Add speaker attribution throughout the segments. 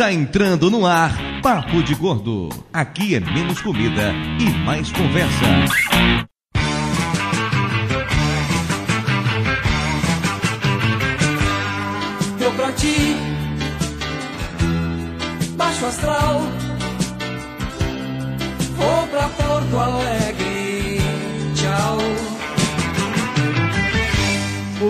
Speaker 1: Está entrando no ar Papo de Gordo. Aqui é menos comida e mais conversa.
Speaker 2: Deu pra ti, baixo astral. Vou pra Porto Alegre, tchau.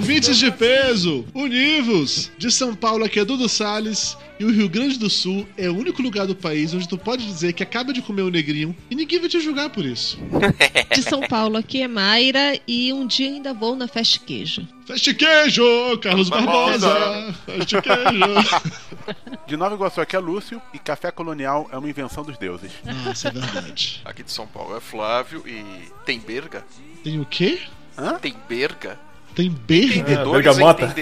Speaker 3: Ouvintes de peso, univos! De São Paulo aqui é Dudu Salles e o Rio Grande do Sul é o único lugar do país onde tu pode dizer que acaba de comer um negrinho e ninguém vai te julgar por isso.
Speaker 4: De São Paulo aqui é Mayra e um dia ainda vou na Festa Queijo.
Speaker 3: Feste queijo, Carlos Barbosa! Feste queijo!
Speaker 5: De Nova Iguaçu aqui é Lúcio e café colonial é uma invenção dos deuses.
Speaker 3: Nossa, é verdade.
Speaker 6: Aqui de São Paulo é Flávio e tem berga?
Speaker 3: Tem o quê?
Speaker 6: Tem berga?
Speaker 3: Tem berga?
Speaker 6: Entendedores
Speaker 7: bergamota.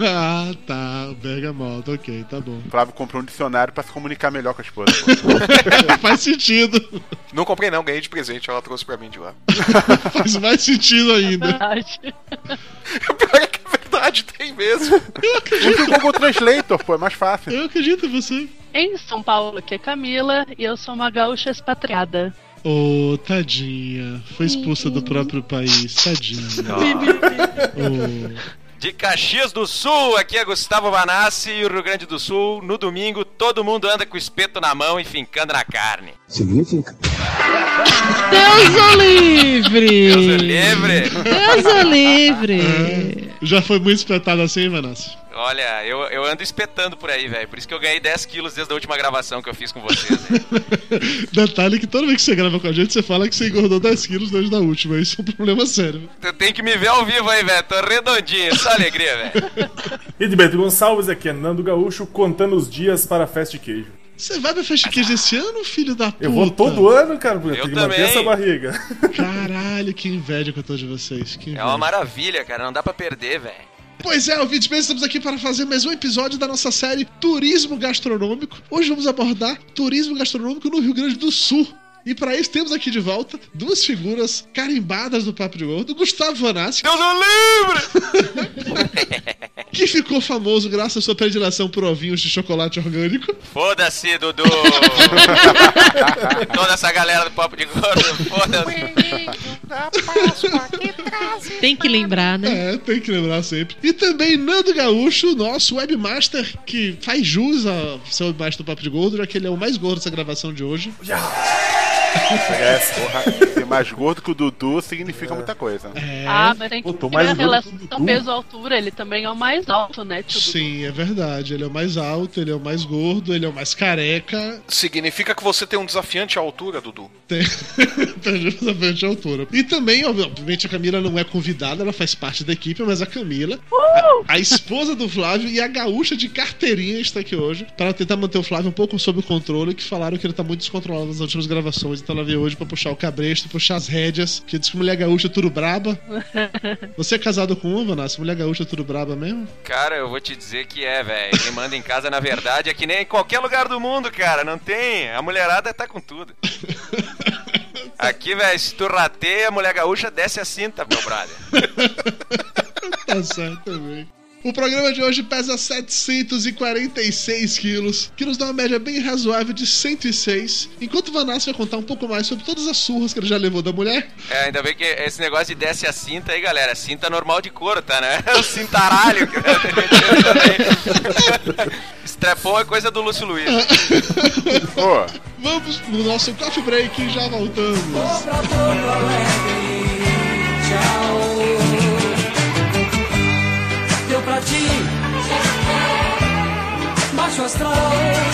Speaker 3: ah, tá. Bergamota, ok, tá bom.
Speaker 5: Flávio comprou um dicionário pra se comunicar melhor com a esposa.
Speaker 3: Faz sentido.
Speaker 6: Não comprei não, ganhei de presente, ela trouxe pra mim de lá.
Speaker 3: Faz mais sentido ainda.
Speaker 8: Verdade.
Speaker 6: Pior é que é verdade, tem mesmo.
Speaker 5: Usa o Google Translator, pô, é mais fácil.
Speaker 3: Eu acredito em você.
Speaker 8: Em São Paulo, que é Camila, e eu sou uma gaúcha expatriada.
Speaker 3: Ô, tadinha. Foi expulsa do próprio país. Tadinha. Ô.
Speaker 9: De Caxias do Sul, aqui é Gustavo Banassi e o Rio Grande do Sul. No domingo, todo mundo anda com o espeto na mão e fincando na carne.
Speaker 4: Deus o livre!
Speaker 9: Deus é livre!
Speaker 4: Deus o livre!
Speaker 3: Já foi muito espetado assim, Vanassi?
Speaker 9: Olha, eu, eu ando espetando por aí, velho. Por isso que eu ganhei 10 quilos desde a última gravação que eu fiz com vocês.
Speaker 3: Detalhe que toda vez que você grava com a gente, você fala que você engordou 10 quilos desde da última. Isso é um problema sério.
Speaker 9: Tu tem que me ver ao vivo aí, velho. Tô redondinho, só alegria, velho.
Speaker 7: E de Beto Gonçalves aqui é Nando Gaúcho contando os dias para a festa de queijo.
Speaker 3: Você vai pra festa queijo esse ano, filho da puta?
Speaker 7: Eu vou todo ano, cara, porque
Speaker 9: Eu
Speaker 7: tem que manter
Speaker 9: também.
Speaker 7: essa barriga.
Speaker 3: Caralho, que inveja que eu tô de vocês. Que
Speaker 9: É uma maravilha, cara. Não dá pra perder, velho.
Speaker 3: Pois é, ouvintes, bem, estamos aqui para fazer mais um episódio da nossa série Turismo Gastronômico. Hoje vamos abordar turismo gastronômico no Rio Grande do Sul. E para isso temos aqui de volta duas figuras carimbadas do Papo de Gordo. Gustavo Vanassi,
Speaker 9: Deus o livre!
Speaker 3: que ficou famoso graças à sua predileção por ovinhos de chocolate orgânico.
Speaker 9: Foda-se, Dudu! Toda essa galera do Papo de Gordo, foda-se.
Speaker 4: Tem que lembrar, né?
Speaker 3: É, tem que lembrar sempre. E também Nando Gaúcho, nosso webmaster, que faz jus a ser o webmaster do Papo de Gordo, já que ele é o mais gordo dessa gravação de hoje.
Speaker 5: Porra, ser mais gordo que o Dudu significa muita coisa.
Speaker 3: É.
Speaker 8: Ah, mas tem que
Speaker 7: Pô, mais
Speaker 8: relação
Speaker 7: que o Dudu.
Speaker 8: peso-altura, ele também é o mais alto, né, tio Dudu?
Speaker 3: Sim, é verdade. Ele é o mais alto, ele é o mais gordo, ele é o mais careca.
Speaker 6: Significa que você tem um desafiante à altura, Dudu.
Speaker 3: Tem, tem justamente a altura. E também, ob- obviamente, a Camila não é convidada, ela faz parte da equipe, mas a Camila, a, a esposa do Flávio e a gaúcha de carteirinha está aqui hoje para tentar manter o Flávio um pouco sob o controle, que falaram que ele tá muito descontrolado nas últimas gravações, então ela veio hoje para puxar o cabresto, puxar as rédeas, que diz que mulher gaúcha é tudo braba. Você é casado com uma, Vanessa? Mulher gaúcha é tudo braba mesmo?
Speaker 9: Cara, eu vou te dizer que é, velho. Quem manda em casa, na verdade, é que nem em qualquer lugar do mundo, cara. Não tem. A mulherada tá com tudo. Aqui, velho, se tu rateia, a mulher gaúcha desce a cinta, meu brother.
Speaker 3: Tá certo também. O programa de hoje pesa 746 quilos, que nos dá uma média bem razoável de 106, enquanto o Vanassi vai contar um pouco mais sobre todas as surras que ele já levou da mulher.
Speaker 9: É, ainda bem que esse negócio de desce a cinta aí, galera. Cinta normal de couro, tá, né? O cintaralho. que- Strepon é coisa do Lúcio Luiz.
Speaker 5: Pô,
Speaker 3: Vamos no nosso coffee break e já voltamos.
Speaker 2: Vou pra Porto Alegre, tchau. Pra ti, baixo astral.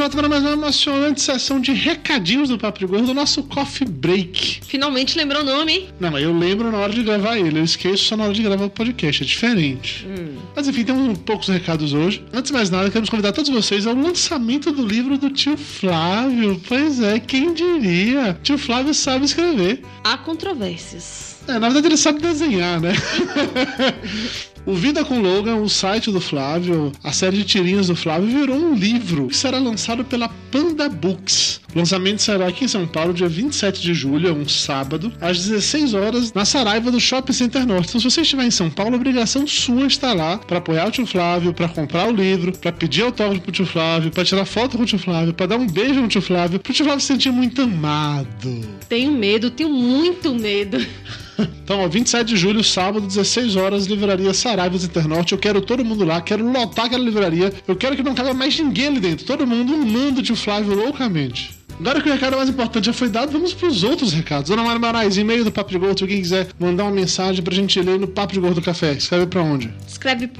Speaker 3: de volta para mais uma emocionante sessão de recadinhos do Papo de Gordo, do nosso Coffee Break.
Speaker 4: Finalmente lembrou o nome, hein?
Speaker 3: Não, mas eu lembro na hora de gravar ele, eu esqueço só na hora de gravar o podcast, é diferente. Mas enfim, temos poucos recados hoje. Antes de mais nada, queremos convidar todos vocês ao lançamento do livro do tio Flávio. Pois é, quem diria? Tio Flávio sabe escrever.
Speaker 4: Há controvérsias.
Speaker 3: É, na verdade ele sabe desenhar, né? O Vida com Logan, o site do Flávio, a série de tirinhas do Flávio, virou um livro que será lançado pela Panda Books. O lançamento será aqui em São Paulo, dia 27 de julho, é um sábado, às 16 horas, na Saraiva do Shopping Center Norte. Então, se você estiver em São Paulo, a obrigação sua está lá para apoiar o tio Flávio, para comprar o livro, para pedir autógrafo pro tio Flávio, para tirar foto com o tio Flávio, para dar um beijo no tio Flávio, pro tio Flávio se sentir muito amado.
Speaker 4: Tenho medo, tenho muito medo.
Speaker 3: Então, ó, 27 de julho, sábado, 16 horas, livraria Saraiva do Internorte. Eu quero todo mundo lá, quero lotar aquela livraria. Eu quero que não cabe mais ninguém ali dentro. Todo mundo amando o tio Flávio loucamente. Agora que o recado mais importante já foi dado, vamos pros outros recados. Dona Mara Moraes, e-mail do Papo de Gordo, se alguém quiser mandar uma mensagem pra gente ler no Papo de Gordo Café, escreve pra onde?
Speaker 4: Escreve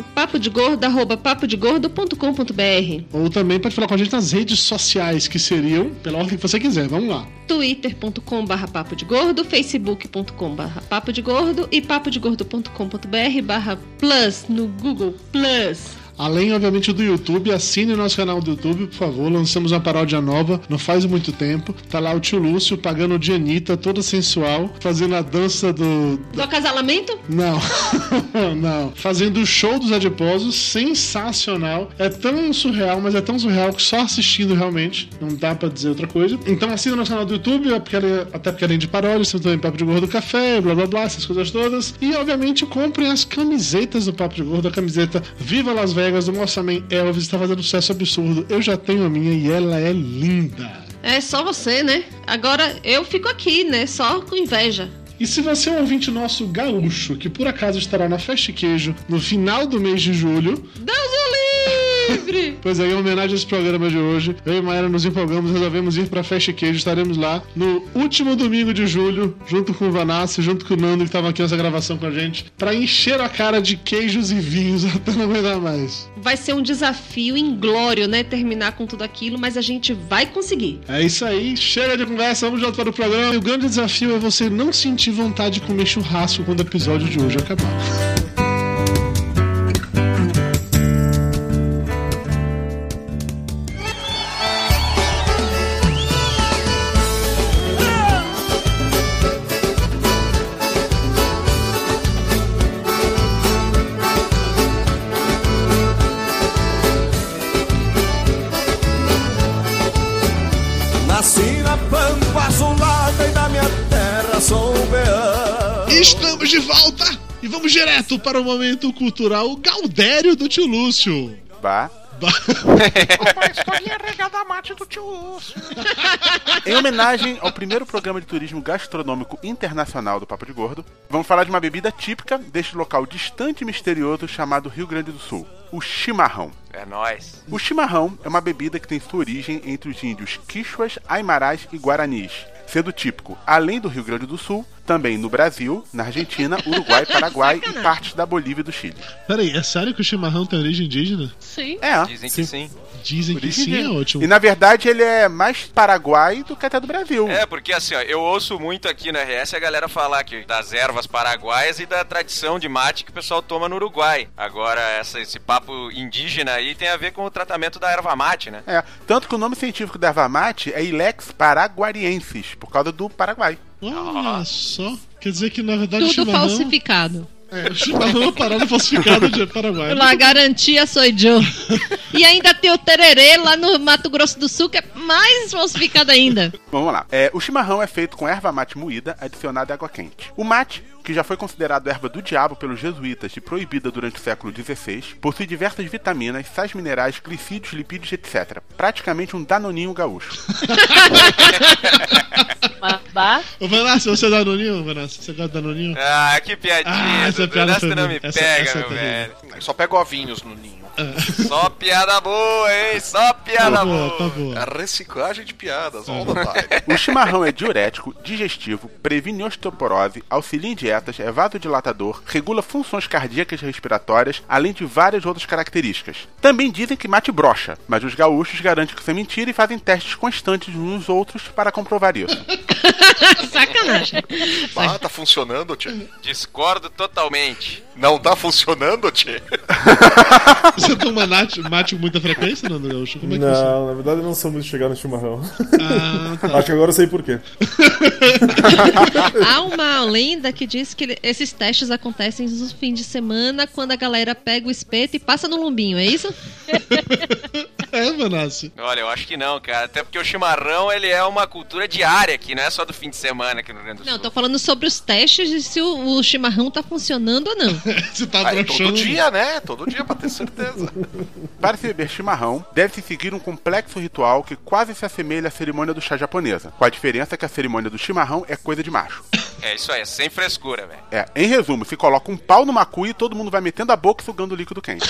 Speaker 4: arroba papodegordo.com.br
Speaker 3: Ou também pode falar com a gente nas redes sociais, que seriam pela ordem que você quiser. Vamos lá.
Speaker 4: twitter.com barra papo de gordo, facebook.com barra papo de gordo e papodegordo.com.br barra plus no Google Plus.
Speaker 3: Além, obviamente, do YouTube, assine o nosso canal do YouTube, por favor. Lançamos uma paródia nova, não faz muito tempo. Tá lá o tio Lúcio pagando de Anitta, toda sensual, fazendo a dança do.
Speaker 4: Do acasalamento?
Speaker 3: Não, não. Fazendo o show dos adiposos, sensacional. É tão surreal, mas é tão surreal que só assistindo realmente. Não dá pra dizer outra coisa. Então assina o nosso canal do YouTube, é ele- até porque além de paródias, tem também Papo de Gordo Café, blá blá blá, essas coisas todas. E obviamente comprem as camisetas do Papo de Gordo, a camiseta Viva Las Vegas do Moçaman Elvis, está fazendo um sucesso absurdo. Eu já tenho a minha e ela é linda.
Speaker 4: É só você, né? Agora eu fico aqui, né? Só com inveja.
Speaker 3: E se você é um ouvinte nosso gaúcho, que por acaso estará na Festa Queijo no final do mês de julho,
Speaker 4: Deus o livre!
Speaker 3: Pois aí, em homenagem a esse programa de hoje, eu e Maera nos empolgamos, resolvemos ir pra Festa Queijo. Estaremos lá no último domingo de julho, junto com o Vanassi, junto com o Nando, que estava aqui nessa gravação com a gente, pra encher a cara de queijos e vinhos até não aguentar mais.
Speaker 4: Vai ser um desafio inglório, né? Terminar com tudo aquilo, mas a gente vai conseguir.
Speaker 3: É isso aí, chega de conversa, vamos volta para o programa. E o grande desafio é você não sentir vontade de comer churrasco quando o episódio de hoje acabar. Vamos direto para o momento cultural Galdério do tio Lúcio.
Speaker 5: Bah.
Speaker 6: Uma historinha regada a mate do tio Lúcio.
Speaker 5: Em homenagem ao primeiro programa de turismo gastronômico internacional do Papo de Gordo, vamos falar de uma bebida típica deste local distante e misterioso chamado Rio Grande do Sul, o chimarrão.
Speaker 9: É nóis.
Speaker 5: O chimarrão é uma bebida que tem sua origem entre os índios quichuas, aimarás e guaranis, sendo típico, além do Rio Grande do Sul, também no Brasil, na Argentina, Uruguai, Paraguai e partes da Bolívia e do Chile.
Speaker 3: Peraí, é sério que o chimarrão tem origem indígena?
Speaker 4: Sim.
Speaker 5: É.
Speaker 9: Dizem que sim.
Speaker 3: Dizem que sim, é
Speaker 5: de-
Speaker 3: ótimo.
Speaker 5: E na verdade ele é mais paraguai do que até do Brasil.
Speaker 9: É, porque assim, ó, eu ouço muito aqui no RS a galera falar que das ervas paraguaias e da tradição de mate que o pessoal toma no Uruguai. Agora, essa- esse papo indígena aí tem a ver com o tratamento da erva mate, né?
Speaker 5: É, tanto que o nome científico da erva mate é Ilex paraguariensis, por causa do Paraguai.
Speaker 3: Olha só. Quer dizer que na verdade o
Speaker 4: Tudo
Speaker 3: chimarrão.
Speaker 4: falsificado.
Speaker 3: É, o chimarrão é uma parada falsificada de Paraguai.
Speaker 4: La garantia sou eu. E ainda tem o tererê lá no Mato Grosso do Sul, que é mais falsificado ainda.
Speaker 5: Vamos lá. É, o chimarrão é feito com erva mate moída adicionada à água quente. O mate, que já foi considerado erva do diabo pelos jesuítas e proibida durante o século XVI, possui diversas vitaminas, sais minerais, glicídios, lipídios, etc. Praticamente um danoninho gaúcho.
Speaker 8: Babá.
Speaker 3: Ô, Vanessa, você é danoninho, Vanessa? Você gosta de danoninho?
Speaker 9: Ah, que piadinha.
Speaker 3: Ah, essa piada foi
Speaker 9: não me
Speaker 3: Essa-
Speaker 9: pega,
Speaker 3: essa
Speaker 9: meu
Speaker 3: tá
Speaker 9: velho.
Speaker 6: Só pega ovinhos no ninho.
Speaker 9: Só piada boa, hein? Só piada
Speaker 3: Tá
Speaker 9: boa.
Speaker 3: boa, tá boa.
Speaker 6: A reciclagem de piadas, all time.
Speaker 5: O chimarrão é diurético, digestivo, previne osteoporose, auxilia em dietas, é vasodilatador, regula funções cardíacas e respiratórias, além de várias outras características. Também dizem que mate brocha, mas os gaúchos garantem que isso é mentira e fazem testes constantes uns nos outros para comprovar isso.
Speaker 4: Sacanagem.
Speaker 6: Ah, tá funcionando, tia?
Speaker 9: Discordo totalmente.
Speaker 6: Não tá funcionando, tia?
Speaker 3: Você toma mate, mate com muita frequência, Nando Gaúcho? Como é que?
Speaker 7: Não, na verdade eu não sou muito chegar no chimarrão.
Speaker 3: Ah, tá.
Speaker 7: Acho que agora eu sei por quê.
Speaker 4: Há uma lenda que diz que esses testes acontecem nos fins de semana, quando a galera pega o espeto e passa no lombinho, é isso?
Speaker 3: É, Vanessa.
Speaker 9: Olha, eu acho que não, cara. Até porque o chimarrão, ele é uma cultura diária aqui, não é só do fim de semana aqui no Rio Grande do Sul.
Speaker 4: Não, tô falando sobre os testes de se o, o chimarrão tá funcionando ou não.
Speaker 3: Você tá
Speaker 6: Ah, é
Speaker 3: broxando.
Speaker 6: todo dia, né? Todo dia, pra ter certeza.
Speaker 5: Para se beber chimarrão, deve-se seguir um complexo ritual que quase se assemelha à cerimônia do chá japonesa, com a diferença que a cerimônia do chimarrão é coisa de macho.
Speaker 9: É isso aí, é sem frescura, velho.
Speaker 5: É, em resumo, se coloca um pau numa cuia e todo mundo vai metendo a boca e sugando o líquido quente.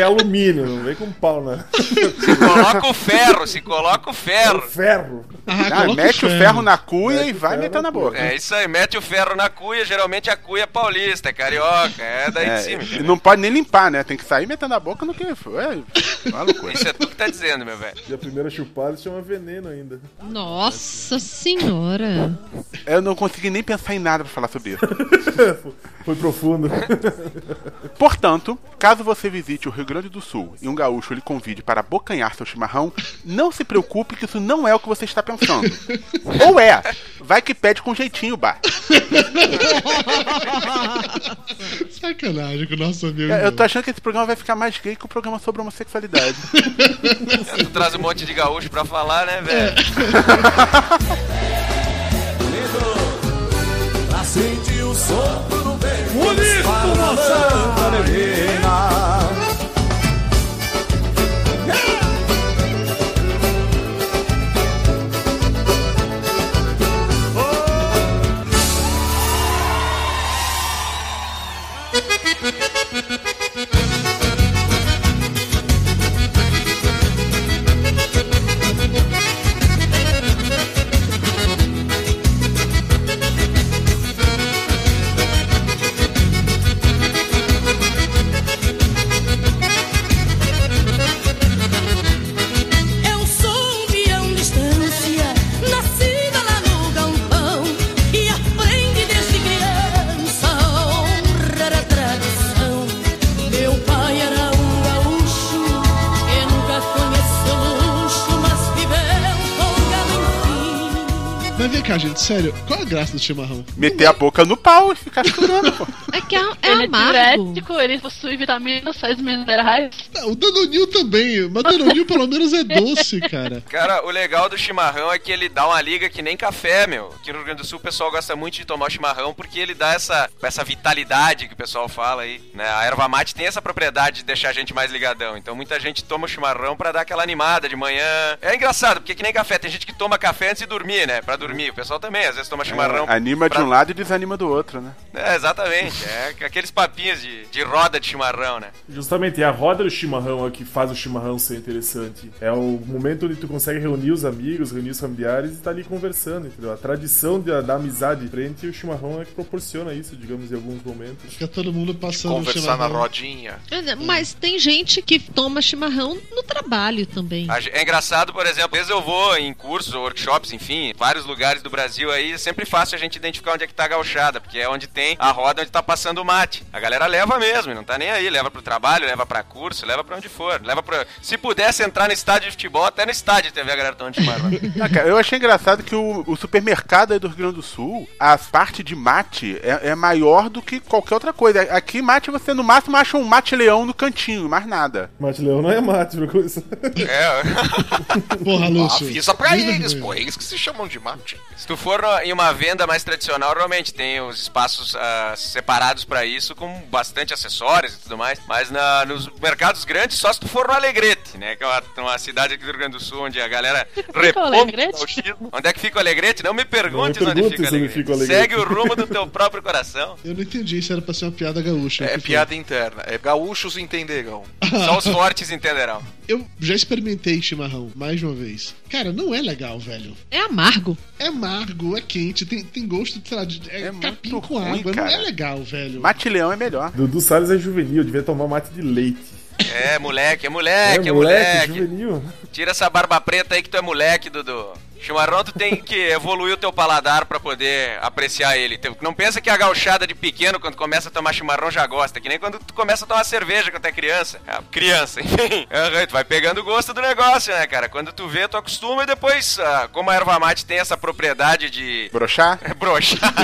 Speaker 7: É alumínio, não vem com pau, né?
Speaker 9: Se coloca o ferro, se coloca o ferro.
Speaker 7: Ferro.
Speaker 5: Ah, mete o ferro na cuia e vai metendo na boca.
Speaker 9: É isso aí, mete o ferro na cuia, geralmente a cuia é paulista, é carioca, é daí
Speaker 5: É,
Speaker 9: de cima.
Speaker 5: e não pode nem limpar, né? Tem que sair metendo a boca no que foi. É loucura.
Speaker 9: Isso é tu que tá dizendo, meu velho.
Speaker 7: E a primeira chupada chama veneno ainda.
Speaker 4: Nossa senhora.
Speaker 5: Eu não consegui nem pensar em nada pra falar sobre isso.
Speaker 7: Foi profundo.
Speaker 5: Portanto, caso você visite o Rio Grande do Sul e um gaúcho lhe convide para abocanhar seu chimarrão, não se preocupe que isso não é o que você está pensando. Ou é, vai que pede com jeitinho, bar.
Speaker 3: Sacanagem com o nosso amigo.
Speaker 5: Eu tô achando que esse programa vai ficar mais gay que o programa sobre homossexualidade.
Speaker 9: Tu traz um monte de gaúcho pra falar, né, velho?
Speaker 10: Pra sentir o sopro no vento
Speaker 2: Bonito, moção!
Speaker 3: Sério, qual a graça do chimarrão?
Speaker 5: Meter a boca no pau e ficar chorando, pô.
Speaker 4: É que é, é
Speaker 8: ele é
Speaker 4: amargo.
Speaker 8: diurético, ele possui vitaminas, sais minerais.
Speaker 3: Não, o Danonil também, mas o Danonil pelo menos é doce, cara.
Speaker 9: Cara, o legal do chimarrão é que ele dá uma liga que nem café, meu. Aqui no Rio Grande do Sul o pessoal gosta muito de tomar o chimarrão porque ele dá essa, essa vitalidade que o pessoal fala aí, né? A erva mate tem essa propriedade de deixar a gente mais ligadão. Então muita gente toma o chimarrão pra dar aquela animada de manhã. É engraçado, porque que nem café, tem gente que toma café antes de dormir, né? Pra dormir. O pessoal também às vezes toma chimarrão.
Speaker 5: É, anima de
Speaker 9: pra-
Speaker 5: um lado e desanima do outro, né?
Speaker 9: É, exatamente. É aqueles papinhos de, de roda de chimarrão, né?
Speaker 7: Justamente, é a roda do chimarrão é que faz o chimarrão ser interessante. É o momento onde tu consegue reunir os amigos, reunir os familiares e tá ali conversando, entendeu? A tradição da, da amizade frente e o chimarrão é que proporciona isso, digamos, em alguns momentos.
Speaker 3: Fica todo mundo passando
Speaker 6: Conversar na rodinha.
Speaker 4: É, Mas tem gente que toma chimarrão no trabalho também.
Speaker 9: É engraçado, por exemplo, às vezes eu vou em cursos ou workshops, enfim, vários lugares do Brasil aí, é sempre fácil a gente identificar onde é que tá a gauchada, porque é onde tem a roda onde tá passando o mate. A galera leva mesmo, e não tá nem aí. Leva pro trabalho, leva pra curso, leva pra onde for. Leva pra... Se pudesse entrar no estádio de futebol, até no estádio TV a galera tomando chimarrão.
Speaker 5: Ah, cara, eu achei engraçado que o, o supermercado aí do Rio Grande do Sul, a parte de mate é, é maior do que qualquer outra coisa. Aqui, mate, você no máximo acha um mate-leão no cantinho, mais nada.
Speaker 7: Mate Leão não é mate, pra coisa.
Speaker 9: É.
Speaker 3: Porra, Lúcio.
Speaker 6: Avisa pra eles, pô. Eles que se chamam de mate.
Speaker 9: Se tu for em uma venda mais tradicional, realmente tem os espaços ah, separados pra isso, com bastante acessórios e tudo mais. Mas na- nos mercados grandes, só se tu for no Alegrete, né? Que é uma, uma cidade aqui do Rio Grande do Sul, onde a galera
Speaker 8: fica o.
Speaker 9: Onde é que fica o Alegrete? Não me perguntes
Speaker 7: Não me
Speaker 9: onde, fica o
Speaker 7: onde
Speaker 9: Alegrete.
Speaker 7: fica o Alegrete.
Speaker 9: Segue o rumo do teu próprio coração.
Speaker 3: Eu não entendi, isso era pra ser uma piada gaúcha.
Speaker 6: É
Speaker 3: foi?
Speaker 6: piada interna. É gaúchos entenderão.
Speaker 9: Só os fortes entenderão.
Speaker 3: Eu já experimentei chimarrão mais de uma vez. Cara, não é legal, velho.
Speaker 4: É amargo.
Speaker 3: É amargo, é quente, tem, tem gosto, sei lá, de, é, capim com
Speaker 5: ruim,
Speaker 3: água. Não
Speaker 5: cara.
Speaker 3: é legal, velho.
Speaker 5: Mate-leão é melhor.
Speaker 7: Dudu Salles é juvenil, devia tomar mate de leite.
Speaker 9: É, moleque, é moleque, é, moleque.
Speaker 7: juvenil.
Speaker 9: Tira essa barba preta aí que tu é moleque, Dudu. Chimarrão, tu tem que evoluir o teu paladar pra poder apreciar ele. Não pensa que a gauchada de pequeno, quando começa a tomar chimarrão, já gosta. Que nem quando tu começa a tomar cerveja quando é criança. É, criança, enfim. Tu vai pegando o gosto do negócio, né, cara? Quando tu vê, tu acostuma e depois, ah, como a erva mate tem essa propriedade de
Speaker 5: Brochar?
Speaker 9: broxar,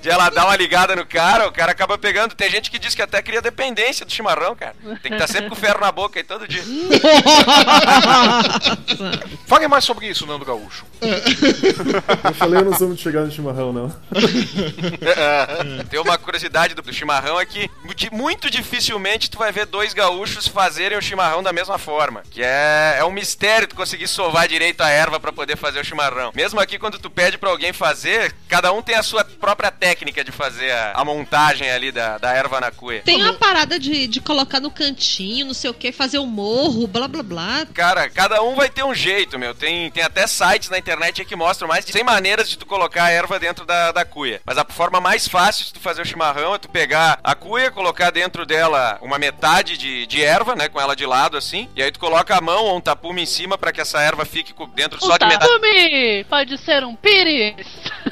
Speaker 9: de ela dar uma ligada no cara, o cara acaba pegando. Tem gente que diz que até cria dependência do chimarrão, cara. Tem que estar sempre com o ferro na boca aí todo dia.
Speaker 6: Fale mais sobre isso, Nando Gaúcho.
Speaker 7: Eu falei, eu não sou muito chegado no chimarrão, não.
Speaker 9: Tem uma curiosidade do, chimarrão é que muito dificilmente tu vai ver dois gaúchos fazerem o chimarrão da mesma forma. Que é, é um mistério tu conseguir sovar direito a erva pra poder fazer o chimarrão. Mesmo aqui, quando tu pede pra alguém fazer, cada um tem a sua própria técnica de fazer a, a montagem ali da, da erva na cuia.
Speaker 4: Tem uma parada de, de colocar no cantinho, não sei o que, fazer o morro, blá blá blá.
Speaker 9: Cara, cada um vai ter um jeito, meu. Tem, tem até sites na internet aí que mostram mais de 100 maneiras de tu colocar a erva dentro da, da cuia. Mas a forma mais fácil de tu fazer o chimarrão é tu pegar a cuia, colocar dentro dela uma metade de, de erva, né? Com ela de lado assim. E aí tu coloca a mão ou um tapume em cima pra que essa erva fique dentro só
Speaker 8: Um
Speaker 9: de metade.
Speaker 8: tapume! Pode ser um pires!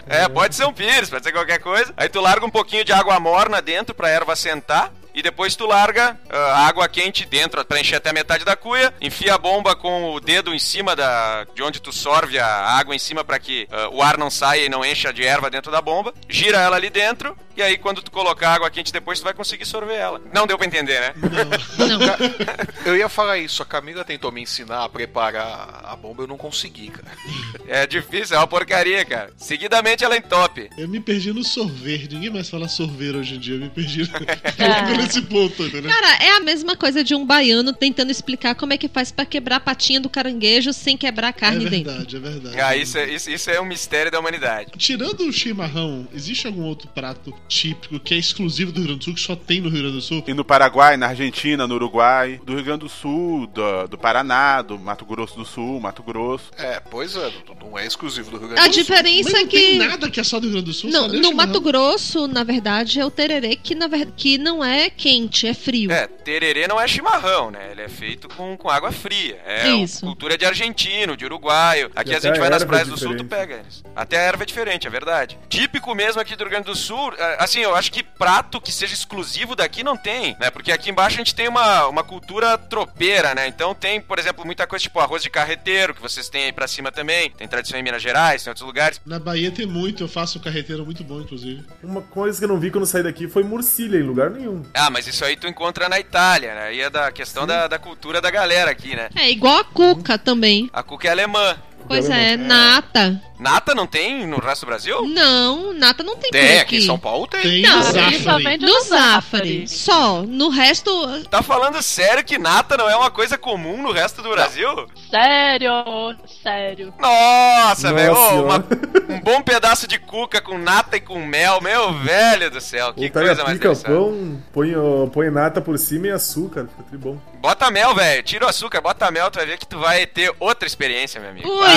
Speaker 9: É, pode ser um pires, pode ser qualquer coisa. Aí tu larga um pouquinho de água morna dentro pra erva sentar. E depois tu larga ah, água quente dentro pra encher até a metade da cuia. Enfia a bomba com o dedo em cima da de onde tu sorve a água em cima pra que ah, o ar não saia e não encha de erva dentro da bomba. Gira ela ali dentro. E aí quando tu colocar água quente depois tu vai conseguir sorver ela. Não deu pra entender, né?
Speaker 6: Eu ia falar isso, a Camila tentou me ensinar a preparar a bomba, eu não consegui, cara.
Speaker 9: É difícil, é uma porcaria, cara. Seguidamente ela entope.
Speaker 3: Eu me perdi no sorver. Ninguém mais fala sorver hoje em dia. Eu me perdi logo nesse ponto, entendeu?
Speaker 4: Cara, é a mesma coisa de um baiano tentando explicar como é que faz pra quebrar a patinha do caranguejo sem quebrar a
Speaker 3: É
Speaker 4: carne dentro.
Speaker 3: verdade, é verdade.
Speaker 9: Ah, isso é, isso, isso é um mistério da humanidade.
Speaker 3: Tirando o chimarrão, existe algum outro prato típico que é exclusivo do Rio Grande do Sul, que só tem no Rio Grande do Sul?
Speaker 5: E no Paraguai, na Argentina, no Uruguai, do Rio Grande do Sul, do, do Paraná, do Mato Grosso do Sul, Mato Grosso.
Speaker 6: É, pois é, não é exclusivo do Rio Grande
Speaker 4: A
Speaker 6: do Sul.
Speaker 4: diferença
Speaker 3: Mas
Speaker 4: é
Speaker 3: não tem
Speaker 4: que.
Speaker 3: nada que é só do Rio Grande do Sul?
Speaker 4: Não, no. Mato Grosso, na verdade, é o tererê que, na ver... que não é quente, é frio.
Speaker 9: É, tererê não é chimarrão, né? Ele é feito com, com água fria. É
Speaker 4: Isso.
Speaker 9: cultura de argentino, de uruguaio. Aqui a gente
Speaker 7: a
Speaker 9: vai nas praias
Speaker 7: é
Speaker 9: do sul, tu pega eles. Até a erva é diferente, é verdade. Típico mesmo aqui do Rio Grande do Sul, é, assim, eu acho que prato que seja exclusivo daqui não tem, né? Porque aqui embaixo a gente tem uma, uma cultura tropeira, né? Então tem, por exemplo, muita coisa tipo arroz de carreteiro, que vocês têm aí pra cima também. Tem tradição em Minas Gerais, tem outros lugares.
Speaker 3: Na Bahia tem muito, eu faço carreteiro muito bom, inclusive.
Speaker 7: Uma coisa que eu não vi quando saí daqui foi murcilha em lugar nenhum.
Speaker 9: Ah, mas isso aí tu encontra na Itália, né? Aí é da questão da, da cultura da galera aqui, né?
Speaker 4: É igual a cuca também.
Speaker 9: A cuca é alemã.
Speaker 4: Pois é, nata.
Speaker 9: Nata não tem no resto do Brasil?
Speaker 4: Não, nata não tem por
Speaker 6: Tem,
Speaker 4: aqui.
Speaker 6: aqui em São Paulo tem.
Speaker 3: Tem
Speaker 4: Não,
Speaker 8: vende
Speaker 4: No
Speaker 8: no
Speaker 4: Zafari. Só. No resto.
Speaker 9: Tá falando sério que nata não é uma coisa comum no resto do Brasil?
Speaker 8: Sério, sério.
Speaker 9: Nossa, velho. um bom pedaço de cuca com nata e com mel, meu velho do céu. Que
Speaker 7: pega,
Speaker 9: coisa mais
Speaker 7: pica o pão, põe, põe nata por cima e açúcar, fica bom.
Speaker 9: Bota mel, velho. Tira o açúcar, bota mel, tu vai ver que tu vai ter outra experiência, meu amigo.
Speaker 4: Ui!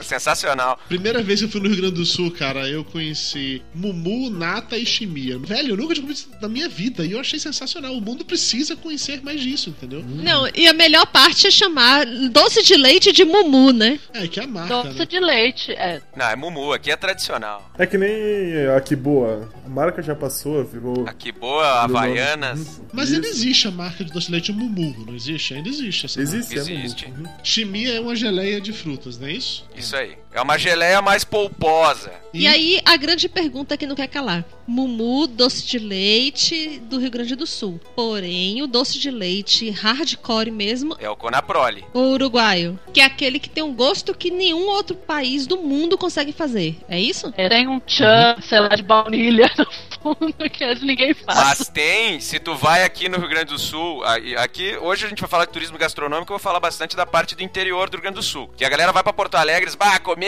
Speaker 9: Sensacional.
Speaker 3: Primeira vez que eu fui no Rio Grande do Sul, cara, eu conheci Mumu, Nata e Chimia. Velho, eu nunca tinha comido isso na minha vida e eu achei sensacional. O mundo precisa conhecer mais disso, entendeu?
Speaker 4: Não, e a melhor parte é chamar doce de leite de mumu, né?
Speaker 3: É, que é a marca,
Speaker 8: Doce de leite, é.
Speaker 9: Não, é Mumu, aqui é tradicional.
Speaker 7: É que nem a Kiboa. A marca já passou, ficou.
Speaker 9: Aqui boa, Havaianas.
Speaker 3: Mas ainda existe a marca de doce de leite Mumu, não existe? Ainda existe essa
Speaker 7: Existe,
Speaker 3: marca.
Speaker 7: é
Speaker 9: Existe.
Speaker 3: Chimia é uma geleia de frutas, não é isso?
Speaker 9: Isso aí. É uma geleia mais polposa.
Speaker 4: E aí, a grande pergunta que não quer calar. Mumu, doce de leite do Rio Grande do Sul. Porém, o doce de leite hardcore mesmo
Speaker 9: É o Conaprole.
Speaker 4: o uruguaio, que é aquele que tem um gosto que nenhum outro país do mundo consegue fazer. É isso?
Speaker 8: É, Tem um tchan, sei lá, de baunilha no fundo que ninguém faz.
Speaker 9: Mas tem, se tu vai aqui no Rio Grande do Sul, aqui hoje a gente vai falar de turismo gastronômico, eu vou falar bastante da parte do interior do Rio Grande do Sul. Que a galera vai pra Porto Alegre, diz, bah, comer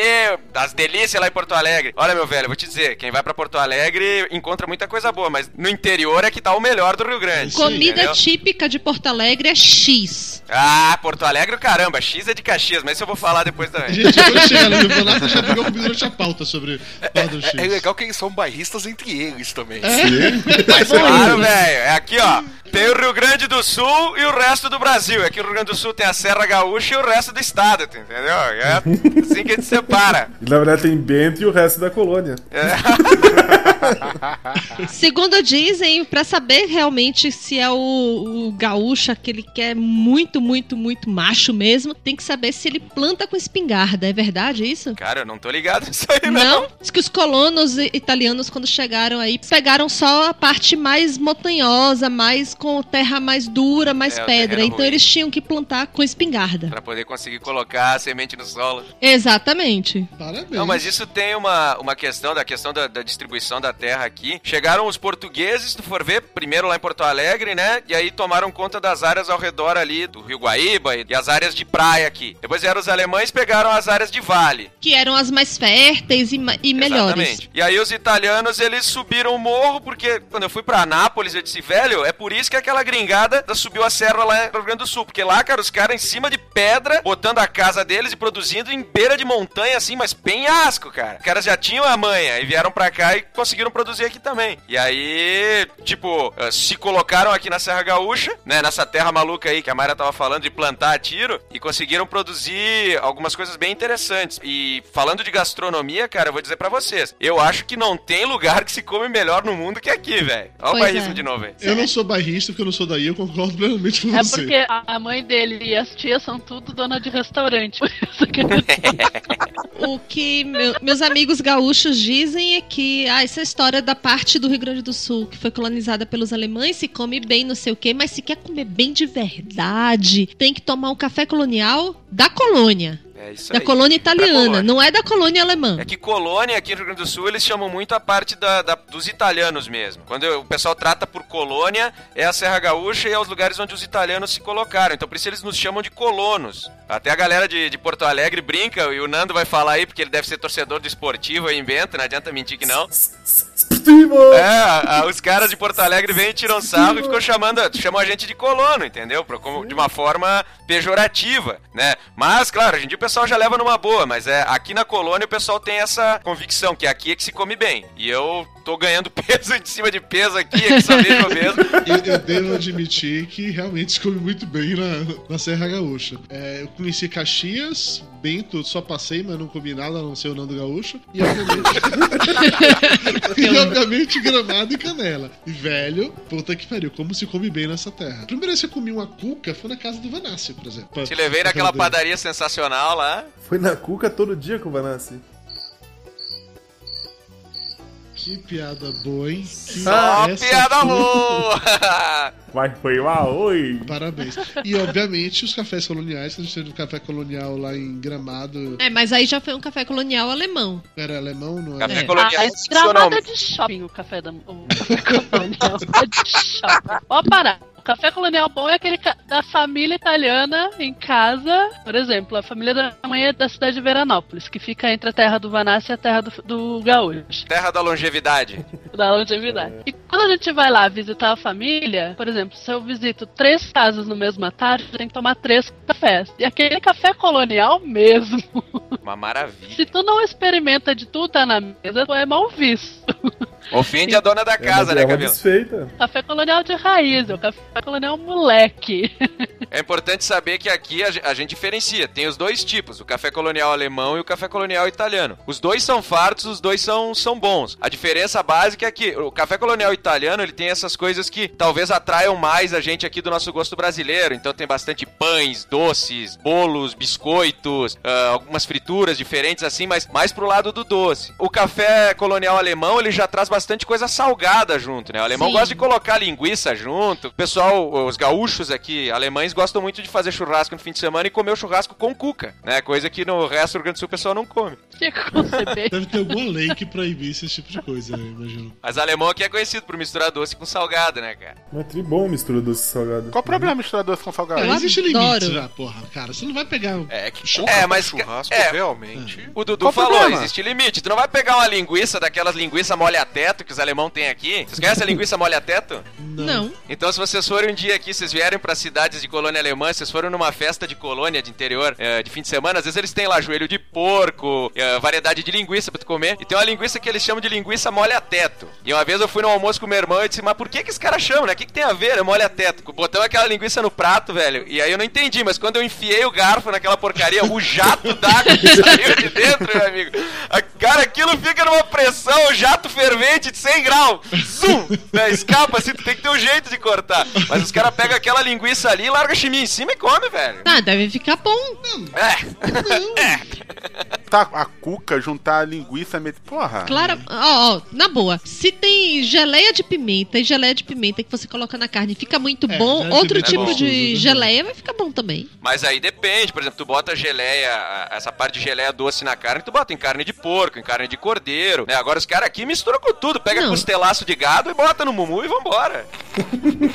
Speaker 9: as delícias lá em Porto Alegre. Olha, meu velho, eu vou te dizer, quem vai pra Porto Alegre encontra muita coisa boa, mas no interior é que tá o melhor do Rio Grande.
Speaker 4: Comida
Speaker 9: entendeu?
Speaker 4: típica de Porto Alegre é X.
Speaker 9: Ah, Porto Alegre, caramba, X é de Caxias, mas isso eu vou falar depois também.
Speaker 3: Gente, quando chegar ali no Bonato, já pegou comigo durante a pauta sobre Gordon X.
Speaker 6: É, é legal que eles são bairristas entre eles também.
Speaker 9: Mas claro, velho. É aqui, ó. Tem o Rio Grande do Sul e o resto do Brasil. Aqui no Rio Grande do Sul tem a Serra Gaúcha e o resto do estado, entendeu? É assim que a gente separa.
Speaker 7: E na verdade tem Bento e o resto da colônia.
Speaker 4: Segundo dizem, pra saber realmente se é o, o gaúcho, aquele que é muito, muito, muito macho mesmo, tem que saber se ele planta com espingarda. É verdade isso?
Speaker 9: Cara, eu não tô ligado nisso aí, não.
Speaker 4: Não? Diz que os colonos italianos, quando chegaram aí, pegaram só a parte mais montanhosa, mais com terra mais dura, mais
Speaker 9: É,
Speaker 4: pedra. Então
Speaker 9: ruim.
Speaker 4: eles tinham que plantar com espingarda.
Speaker 9: Pra poder conseguir colocar a semente no solo.
Speaker 4: Exatamente.
Speaker 3: Parabéns.
Speaker 9: Não, mas isso tem uma, uma questão da questão da, da distribuição da terra aqui. Chegaram os portugueses, se tu for ver, primeiro lá em Porto Alegre, né? E aí tomaram conta das áreas ao redor ali do Rio Guaíba e, e as áreas de praia aqui. Depois vieram os alemães pegaram as áreas de vale.
Speaker 4: Que eram as mais férteis e, e melhores.
Speaker 9: Exatamente. E aí os italianos, eles subiram o morro, porque quando eu fui pra Nápoles, eu disse, velho, é por isso que aquela gringada subiu a serra lá no Rio Grande do Sul. Porque lá, cara, os caras em cima de pedra, botando a casa deles e produzindo em beira de montanha, assim, mas penhasco, cara. Os caras já tinham a manha e vieram pra cá e conseguiram produzir aqui também. E aí, tipo, eh, se colocaram aqui na Serra Gaúcha, né, nessa terra maluca aí que a Mayra tava falando de plantar a tiro, e conseguiram produzir algumas coisas bem interessantes. E falando de gastronomia, cara, eu vou dizer pra vocês, eu acho que não tem lugar que se come melhor no mundo que aqui, velho. Olha o
Speaker 8: Pois
Speaker 9: bairrismo
Speaker 8: é.
Speaker 9: de novo, velho.
Speaker 3: Eu não sou bairrista porque eu não sou daí, eu concordo plenamente com
Speaker 8: É
Speaker 3: você.
Speaker 8: porque a mãe dele e as tias são tudo dona de restaurante. Por isso que
Speaker 4: O que meu- meus amigos gaúchos dizem é que ah, essa história da parte do Rio Grande do Sul que foi colonizada pelos alemães se come bem, não sei o quê, mas se quer comer bem de verdade, tem que tomar um café colonial da colônia.
Speaker 9: É isso
Speaker 4: Da
Speaker 9: aí.
Speaker 4: colônia italiana,
Speaker 9: colônia.
Speaker 4: não é da colônia alemã.
Speaker 9: É que colônia aqui no Rio Grande do Sul eles chamam muito a parte da, da- dos italianos mesmo. Quando o pessoal trata por colônia, é a Serra Gaúcha e é os lugares onde os italianos se colocaram. Então por isso eles nos chamam de colonos. Até a galera de, de Porto Alegre brinca, e o Nando vai falar aí, porque ele deve ser torcedor do esportivo aí inventa, não adianta mentir que não. É, a- a- os caras de Porto Alegre vêm e tiram sarro e ficam chamando, chamam a gente de colono, entendeu? De uma forma pejorativa, né? Mas, claro, hoje em dia o pessoal já leva numa boa, mas é aqui na colônia o pessoal tem essa convicção que aqui é que se come bem. E eu tô ganhando peso em cima de peso aqui, é que só vejo mesmo.
Speaker 3: Eu, eu devo admitir que realmente se come muito bem na, na Serra Gaúcha. É, eu conheci Caxias, Bento, só passei, mas não comi nada, a não ser o Nando Gaúcho. E obviamente. e obviamente Gramado e Canela. E velho, puta que pariu, como se come bem nessa terra. A primeira vez que eu comi uma cuca foi na casa do Vanassi, por exemplo.
Speaker 9: Te levei naquela padaria sensacional lá.
Speaker 7: Foi na Cuca todo dia com o Vanassi.
Speaker 3: Que piada boa, hein? Que
Speaker 9: Só piada boa!
Speaker 7: Vai, foi lá, oi!
Speaker 3: Parabéns. E obviamente os cafés coloniais, a gente teve um café colonial lá em Gramado.
Speaker 4: É, mas aí já foi um café colonial alemão.
Speaker 3: Era alemão, não
Speaker 9: Café
Speaker 3: era?
Speaker 9: colonial
Speaker 8: Ah, é
Speaker 9: institucional.
Speaker 8: gramada de shopping o café da o café colonial. É de shopping. Ó, parar. O café colonial bom é aquele da família italiana em casa. Por exemplo, a família da mãe é da cidade de Veranópolis, que fica entre a terra do Vanassi e a terra do, do Gaúcho.
Speaker 9: Terra da longevidade.
Speaker 8: Da longevidade. E quando a gente vai lá visitar a família, por exemplo, se eu visito três casas no mesmo tarde, tenho que tomar três cafés. E aquele café colonial mesmo.
Speaker 9: Uma maravilha.
Speaker 8: Se tu não experimenta de tudo tá na mesa, tu é mal visto.
Speaker 9: Ofende a dona da casa,
Speaker 7: é
Speaker 9: né, Camila?
Speaker 7: desfeita.
Speaker 8: Café colonial de raiz, é o café colonial moleque.
Speaker 9: É importante saber que aqui a, ge- a gente diferencia. Tem os dois tipos, o café colonial alemão e o café colonial italiano. Os dois são fartos, os dois são, são bons. A diferença básica é que o café colonial italiano, ele tem essas coisas que talvez atraiam mais a gente aqui do nosso gosto brasileiro. Então tem bastante pães, doces, bolos, biscoitos, ah, algumas frituras diferentes assim, mas mais pro lado do doce. O café colonial alemão, ele já traz bastante coisa salgada junto, né? O alemão
Speaker 4: Sim.
Speaker 9: gosta de colocar linguiça junto. O pessoal, os gaúchos aqui, alemães, gostam muito de fazer churrasco no fim de semana e comer o churrasco com cuca, né? Coisa que no resto do Rio Grande do Sul o pessoal não come.
Speaker 8: Tinha que conceber.
Speaker 3: Deve ter alguma lei que proibisse esse tipo de coisa, eu imagino.
Speaker 9: Mas alemão aqui é conhecido por misturar doce com salgado, né, cara?
Speaker 7: Mas é tribom mistura doce e salgado.
Speaker 5: Qual o problema misturar doce com salgado?
Speaker 3: É, existe limite já, porra, cara. Você não vai pegar.
Speaker 6: É que
Speaker 9: É, mas
Speaker 6: churrasco
Speaker 9: é,
Speaker 6: realmente.
Speaker 9: O Dudu
Speaker 5: Qual
Speaker 9: falou,
Speaker 5: problema?
Speaker 9: existe limite. Tu não vai pegar uma linguiça daquelas linguiça molha-teto que os alemão têm aqui. Vocês conhecem a linguiça molha-teto?
Speaker 4: Não.
Speaker 9: Então, se vocês forem um dia aqui, vocês vierem pra cidades de colônia alemã, vocês foram numa festa de colônia de interior eh, de fim de semana, às vezes eles têm lá joelho de porco, eh, variedade de linguiça pra tu comer. E tem uma linguiça que eles chamam de linguiça molha-teto. E uma vez eu fui num almoço com meu irmão e disse, mas por que que esse cara chama, né? O que, que tem a ver? É molha-teto. Botamos aquela linguiça no prato, velho. E aí eu não entendi, mas quando eu enfiei o garfo naquela porcaria, o jato d'água saiu de dentro, meu amigo. A- cara, aquilo fica numa pressão, jato fervente de 100 graus. Zum! Né? Escapa assim, tu tem que ter um jeito de cortar. Mas os caras pegam aquela linguiça ali, larga chiminha em cima e come, velho.
Speaker 4: Ah, deve ficar bom.
Speaker 9: É.
Speaker 5: Tá, a cuca, juntar a linguiça, met... porra.
Speaker 4: Claro, ó, ó, na boa. Se tem geleia de pimenta e geleia de pimenta que você coloca na carne e fica muito
Speaker 3: É,
Speaker 4: bom, outro
Speaker 3: é
Speaker 4: tipo
Speaker 3: é
Speaker 4: de geleia vai ficar bom também.
Speaker 9: Mas aí depende, por exemplo, tu bota geleia, essa parte de geleia doce na carne, tu bota em carne de porco, em carne de cordeiro, né? Agora os caras aqui misturam com tudo, pega
Speaker 4: Não.
Speaker 9: costelaço de gado e bota no mumu e vambora.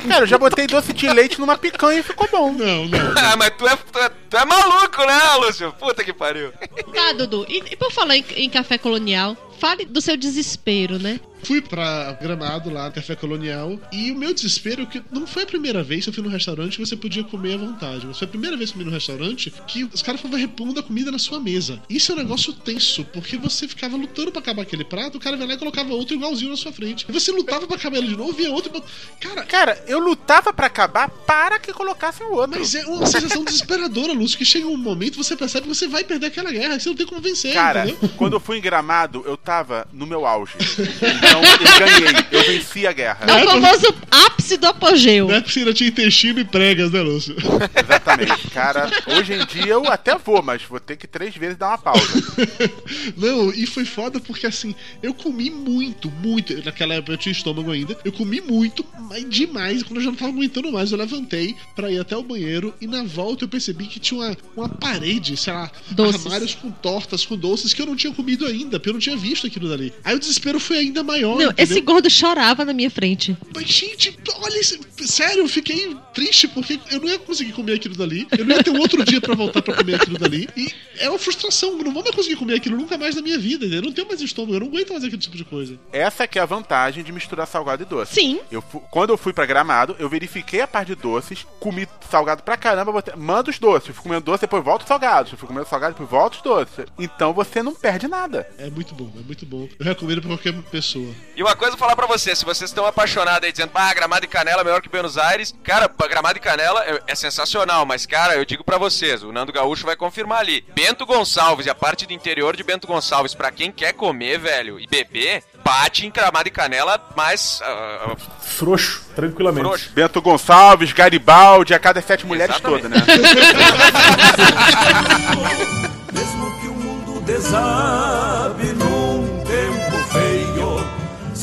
Speaker 5: Cara, eu já botei doce de leite numa picanha e ficou bom.
Speaker 3: Não, não.
Speaker 9: Ah, mas tu é, tu, é, tu é maluco, né, Lúcio? Puta que pariu.
Speaker 4: Tá, Dudu. E, e por falar em, em café colonial, fale do seu desespero, né?
Speaker 3: Fui pra Gramado lá, Café Colonial, e o meu desespero é que não foi a primeira vez que eu fui num restaurante que você podia comer à vontade. Mas foi a primeira vez que eu comi num restaurante que os caras estavam repondo a comida na sua mesa. Isso é um negócio tenso, porque você ficava lutando pra acabar aquele prato, o cara ia lá e colocava outro igualzinho na sua frente. E você lutava pra acabar ele de novo, via outro. e bot- Cara,
Speaker 5: Cara, eu lutava pra acabar para que colocassem o outro.
Speaker 3: mas é uma sensação desesperadora, Lúcio, que chega um momento você percebe que você vai perder aquela guerra, que você não tem como vencer,
Speaker 5: Cara,
Speaker 3: entendeu?
Speaker 5: quando eu fui em Gramado, eu tava no meu auge. Então eu ganhei, eu venci a guerra.
Speaker 4: É o famoso ápice do apogeu.
Speaker 3: Não é porque você ainda tinha intestino e pregas, né, Lúcio?
Speaker 5: Exatamente. Cara, hoje em dia eu até vou, mas vou ter que três vezes dar uma pausa.
Speaker 3: Não, e foi foda porque assim, eu comi muito, muito. Naquela época eu tinha estômago ainda. Eu comi muito, mas demais. Quando eu já não tava aguentando mais, eu levantei pra ir até o banheiro. E na volta eu percebi que tinha uma, uma parede, sei lá,
Speaker 4: Doces.
Speaker 3: armários com tortas, com doces que eu não tinha comido ainda, porque eu não tinha visto aquilo dali. Aí o desespero foi ainda maior.
Speaker 4: Não,
Speaker 3: entendeu?
Speaker 4: esse gordo chorava na minha frente.
Speaker 3: Mas, gente, olha isso. Sério, eu fiquei triste porque eu não ia conseguir comer aquilo dali. Eu não ia ter um outro dia pra voltar pra comer aquilo dali. E é uma frustração. Eu não vou mais conseguir comer aquilo nunca mais na minha vida. entendeu? Eu não tenho mais estômago. Eu não aguento mais aquele tipo de coisa.
Speaker 5: Essa que é a vantagem de misturar salgado e doce.
Speaker 4: Sim.
Speaker 5: Eu quando eu fui pra Gramado, eu verifiquei a parte de doces, comi salgado pra caramba, botei, manda os doces. Eu fui comendo doce, depois volta os salgados. Eu fui comendo salgado, depois volta os doces. Então você não perde nada.
Speaker 3: É muito bom, é muito bom. Eu recomendo pra qualquer pessoa.
Speaker 9: E uma coisa eu vou falar pra vocês, se vocês estão apaixonados aí dizendo, ah, Gramado e Canela é melhor que Buenos Aires, cara, Gramado e Canela é, é sensacional, mas cara, eu digo pra vocês, o Nando Gaúcho vai confirmar ali. Bento Gonçalves e a parte do interior de Bento Gonçalves, pra quem quer comer, velho, e beber, bate em Gramado e Canela mais ah,
Speaker 7: Frouxo, tranquilamente.
Speaker 9: frouxo.
Speaker 5: Bento Gonçalves, Garibaldi, a cada sete mulheres
Speaker 9: Exatamente.
Speaker 5: toda, né?
Speaker 10: Mesmo que o mundo desabe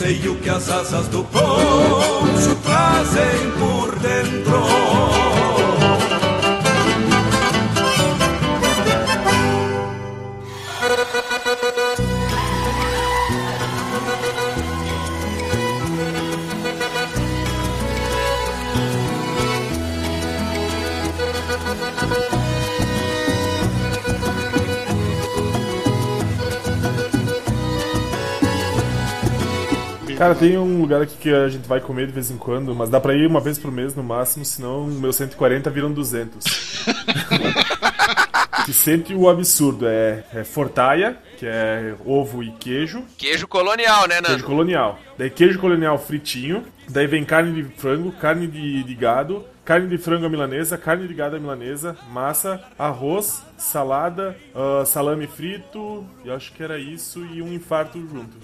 Speaker 10: sei o que as asas do poncho trazem por dentro.
Speaker 7: Cara, tem um lugar aqui que a gente vai comer de vez em quando, mas dá pra ir uma vez por mês no máximo, senão meu 140 viram 200. que sente o absurdo. É, é fortaia, que é ovo e queijo.
Speaker 9: Queijo colonial, né,
Speaker 7: Queijo
Speaker 9: Nando?
Speaker 7: colonial. Daí queijo colonial fritinho. Daí vem carne de frango, carne de, de gado, carne de frango à milanesa, carne de gado à milanesa, massa, arroz, salada, ah, salame frito, e acho que era isso, e um infarto junto.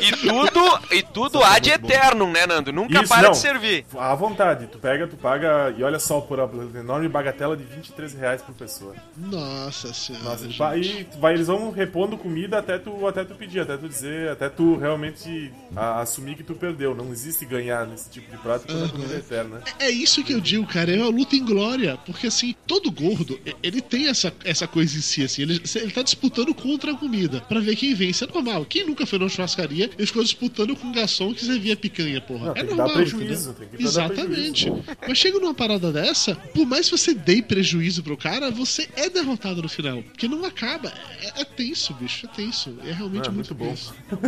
Speaker 9: E tudo, e tudo ad eternum, né, Nando? Nunca
Speaker 7: Isso,
Speaker 9: para
Speaker 7: não.
Speaker 9: de servir.
Speaker 7: À vontade, tu pega, tu paga, e olha só, por a enorme bagatela de 23 reais por pessoa.
Speaker 3: Nossa senhora.
Speaker 7: Nossa,
Speaker 3: gente.
Speaker 7: e vai, eles vão repondo comida até tu, até tu pedir, até tu dizer, até tu realmente a- assumir que tu perdeu. Não existe ganhar nesse tipo de prato quando a comida é eterna.
Speaker 3: É isso que eu digo, cara. É uma luta em glória. Porque, assim, todo gordo, e- ele tem essa, essa coisa em si, assim. Ele, ele tá disputando contra a comida. Pra ver quem vence. É normal. Quem nunca foi numa churrascaria e ficou disputando com um garçom que servia picanha, porra.
Speaker 7: Não,
Speaker 3: é
Speaker 7: tem que
Speaker 3: normal.
Speaker 7: dar prejuízo,
Speaker 3: entendeu?
Speaker 7: tem que dar
Speaker 3: Exatamente. Mas chega numa parada dessa, por mais que você dê prejuízo pro cara, você é derrotado no final. Porque não acaba. É, é tenso, bicho. É tenso. É realmente
Speaker 7: Ah,
Speaker 3: muito,
Speaker 7: muito bom.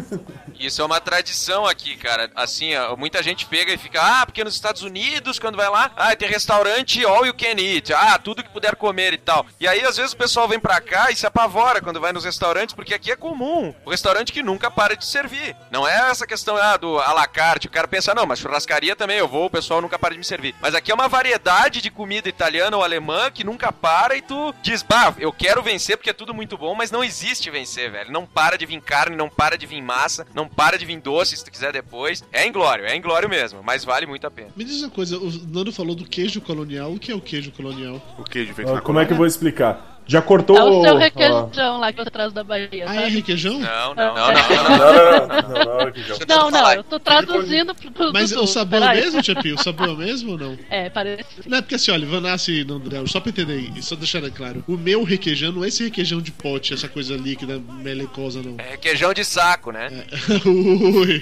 Speaker 9: Isso é uma tradição aqui, cara. Assim, ó, muita gente pega e fica, ah, porque nos Estados Unidos, quando vai lá, ah, tem restaurante all you can eat, ah, tudo que puder comer e tal. E aí, às vezes, o pessoal vem pra cá e se apavora quando vai nos restaurantes, porque aqui é comum. O restaurante que nunca para de servir. Não é essa questão ah, do à la carte. O cara pensa, não, mas churrascaria também eu vou, o pessoal nunca para de me servir. Mas aqui é uma variedade de comida italiana ou alemã que nunca para e tu diz, bah, eu quero vencer porque é tudo muito bom, mas não existe vencer, velho. Não para de vir carne, não para de vir massa, não para de vir doce se tu quiser depois. É inglório, é inglório mesmo, mas vale muito a pena.
Speaker 3: Me diz uma coisa, o Nando falou do queijo colonial. O que é o queijo colonial?
Speaker 5: O queijo feito
Speaker 7: Ah,
Speaker 5: na
Speaker 7: como é que eu vou explicar? Já cortou
Speaker 8: É o seu
Speaker 7: ó,
Speaker 8: requeijão lá que você traz da Bahia,
Speaker 3: Ah, é requeijão?
Speaker 9: Não, não, não,
Speaker 7: Não,
Speaker 9: não, não.
Speaker 7: não, não, não, não, não, requeijão.
Speaker 8: Não, não, eu tô traduzindo pro, pro
Speaker 3: Mas
Speaker 8: Dudu,
Speaker 3: o sabor é mesmo, Tia Pio? O sabor é o mesmo ou não?
Speaker 8: É, parece.
Speaker 3: Não é porque assim, olha, Vanassi e Nandré, só pra entender aí, só deixar claro. O meu requeijão não é esse requeijão de pote, essa coisa líquida, melecosa, não.
Speaker 9: É requeijão de saco, né?
Speaker 3: Ui.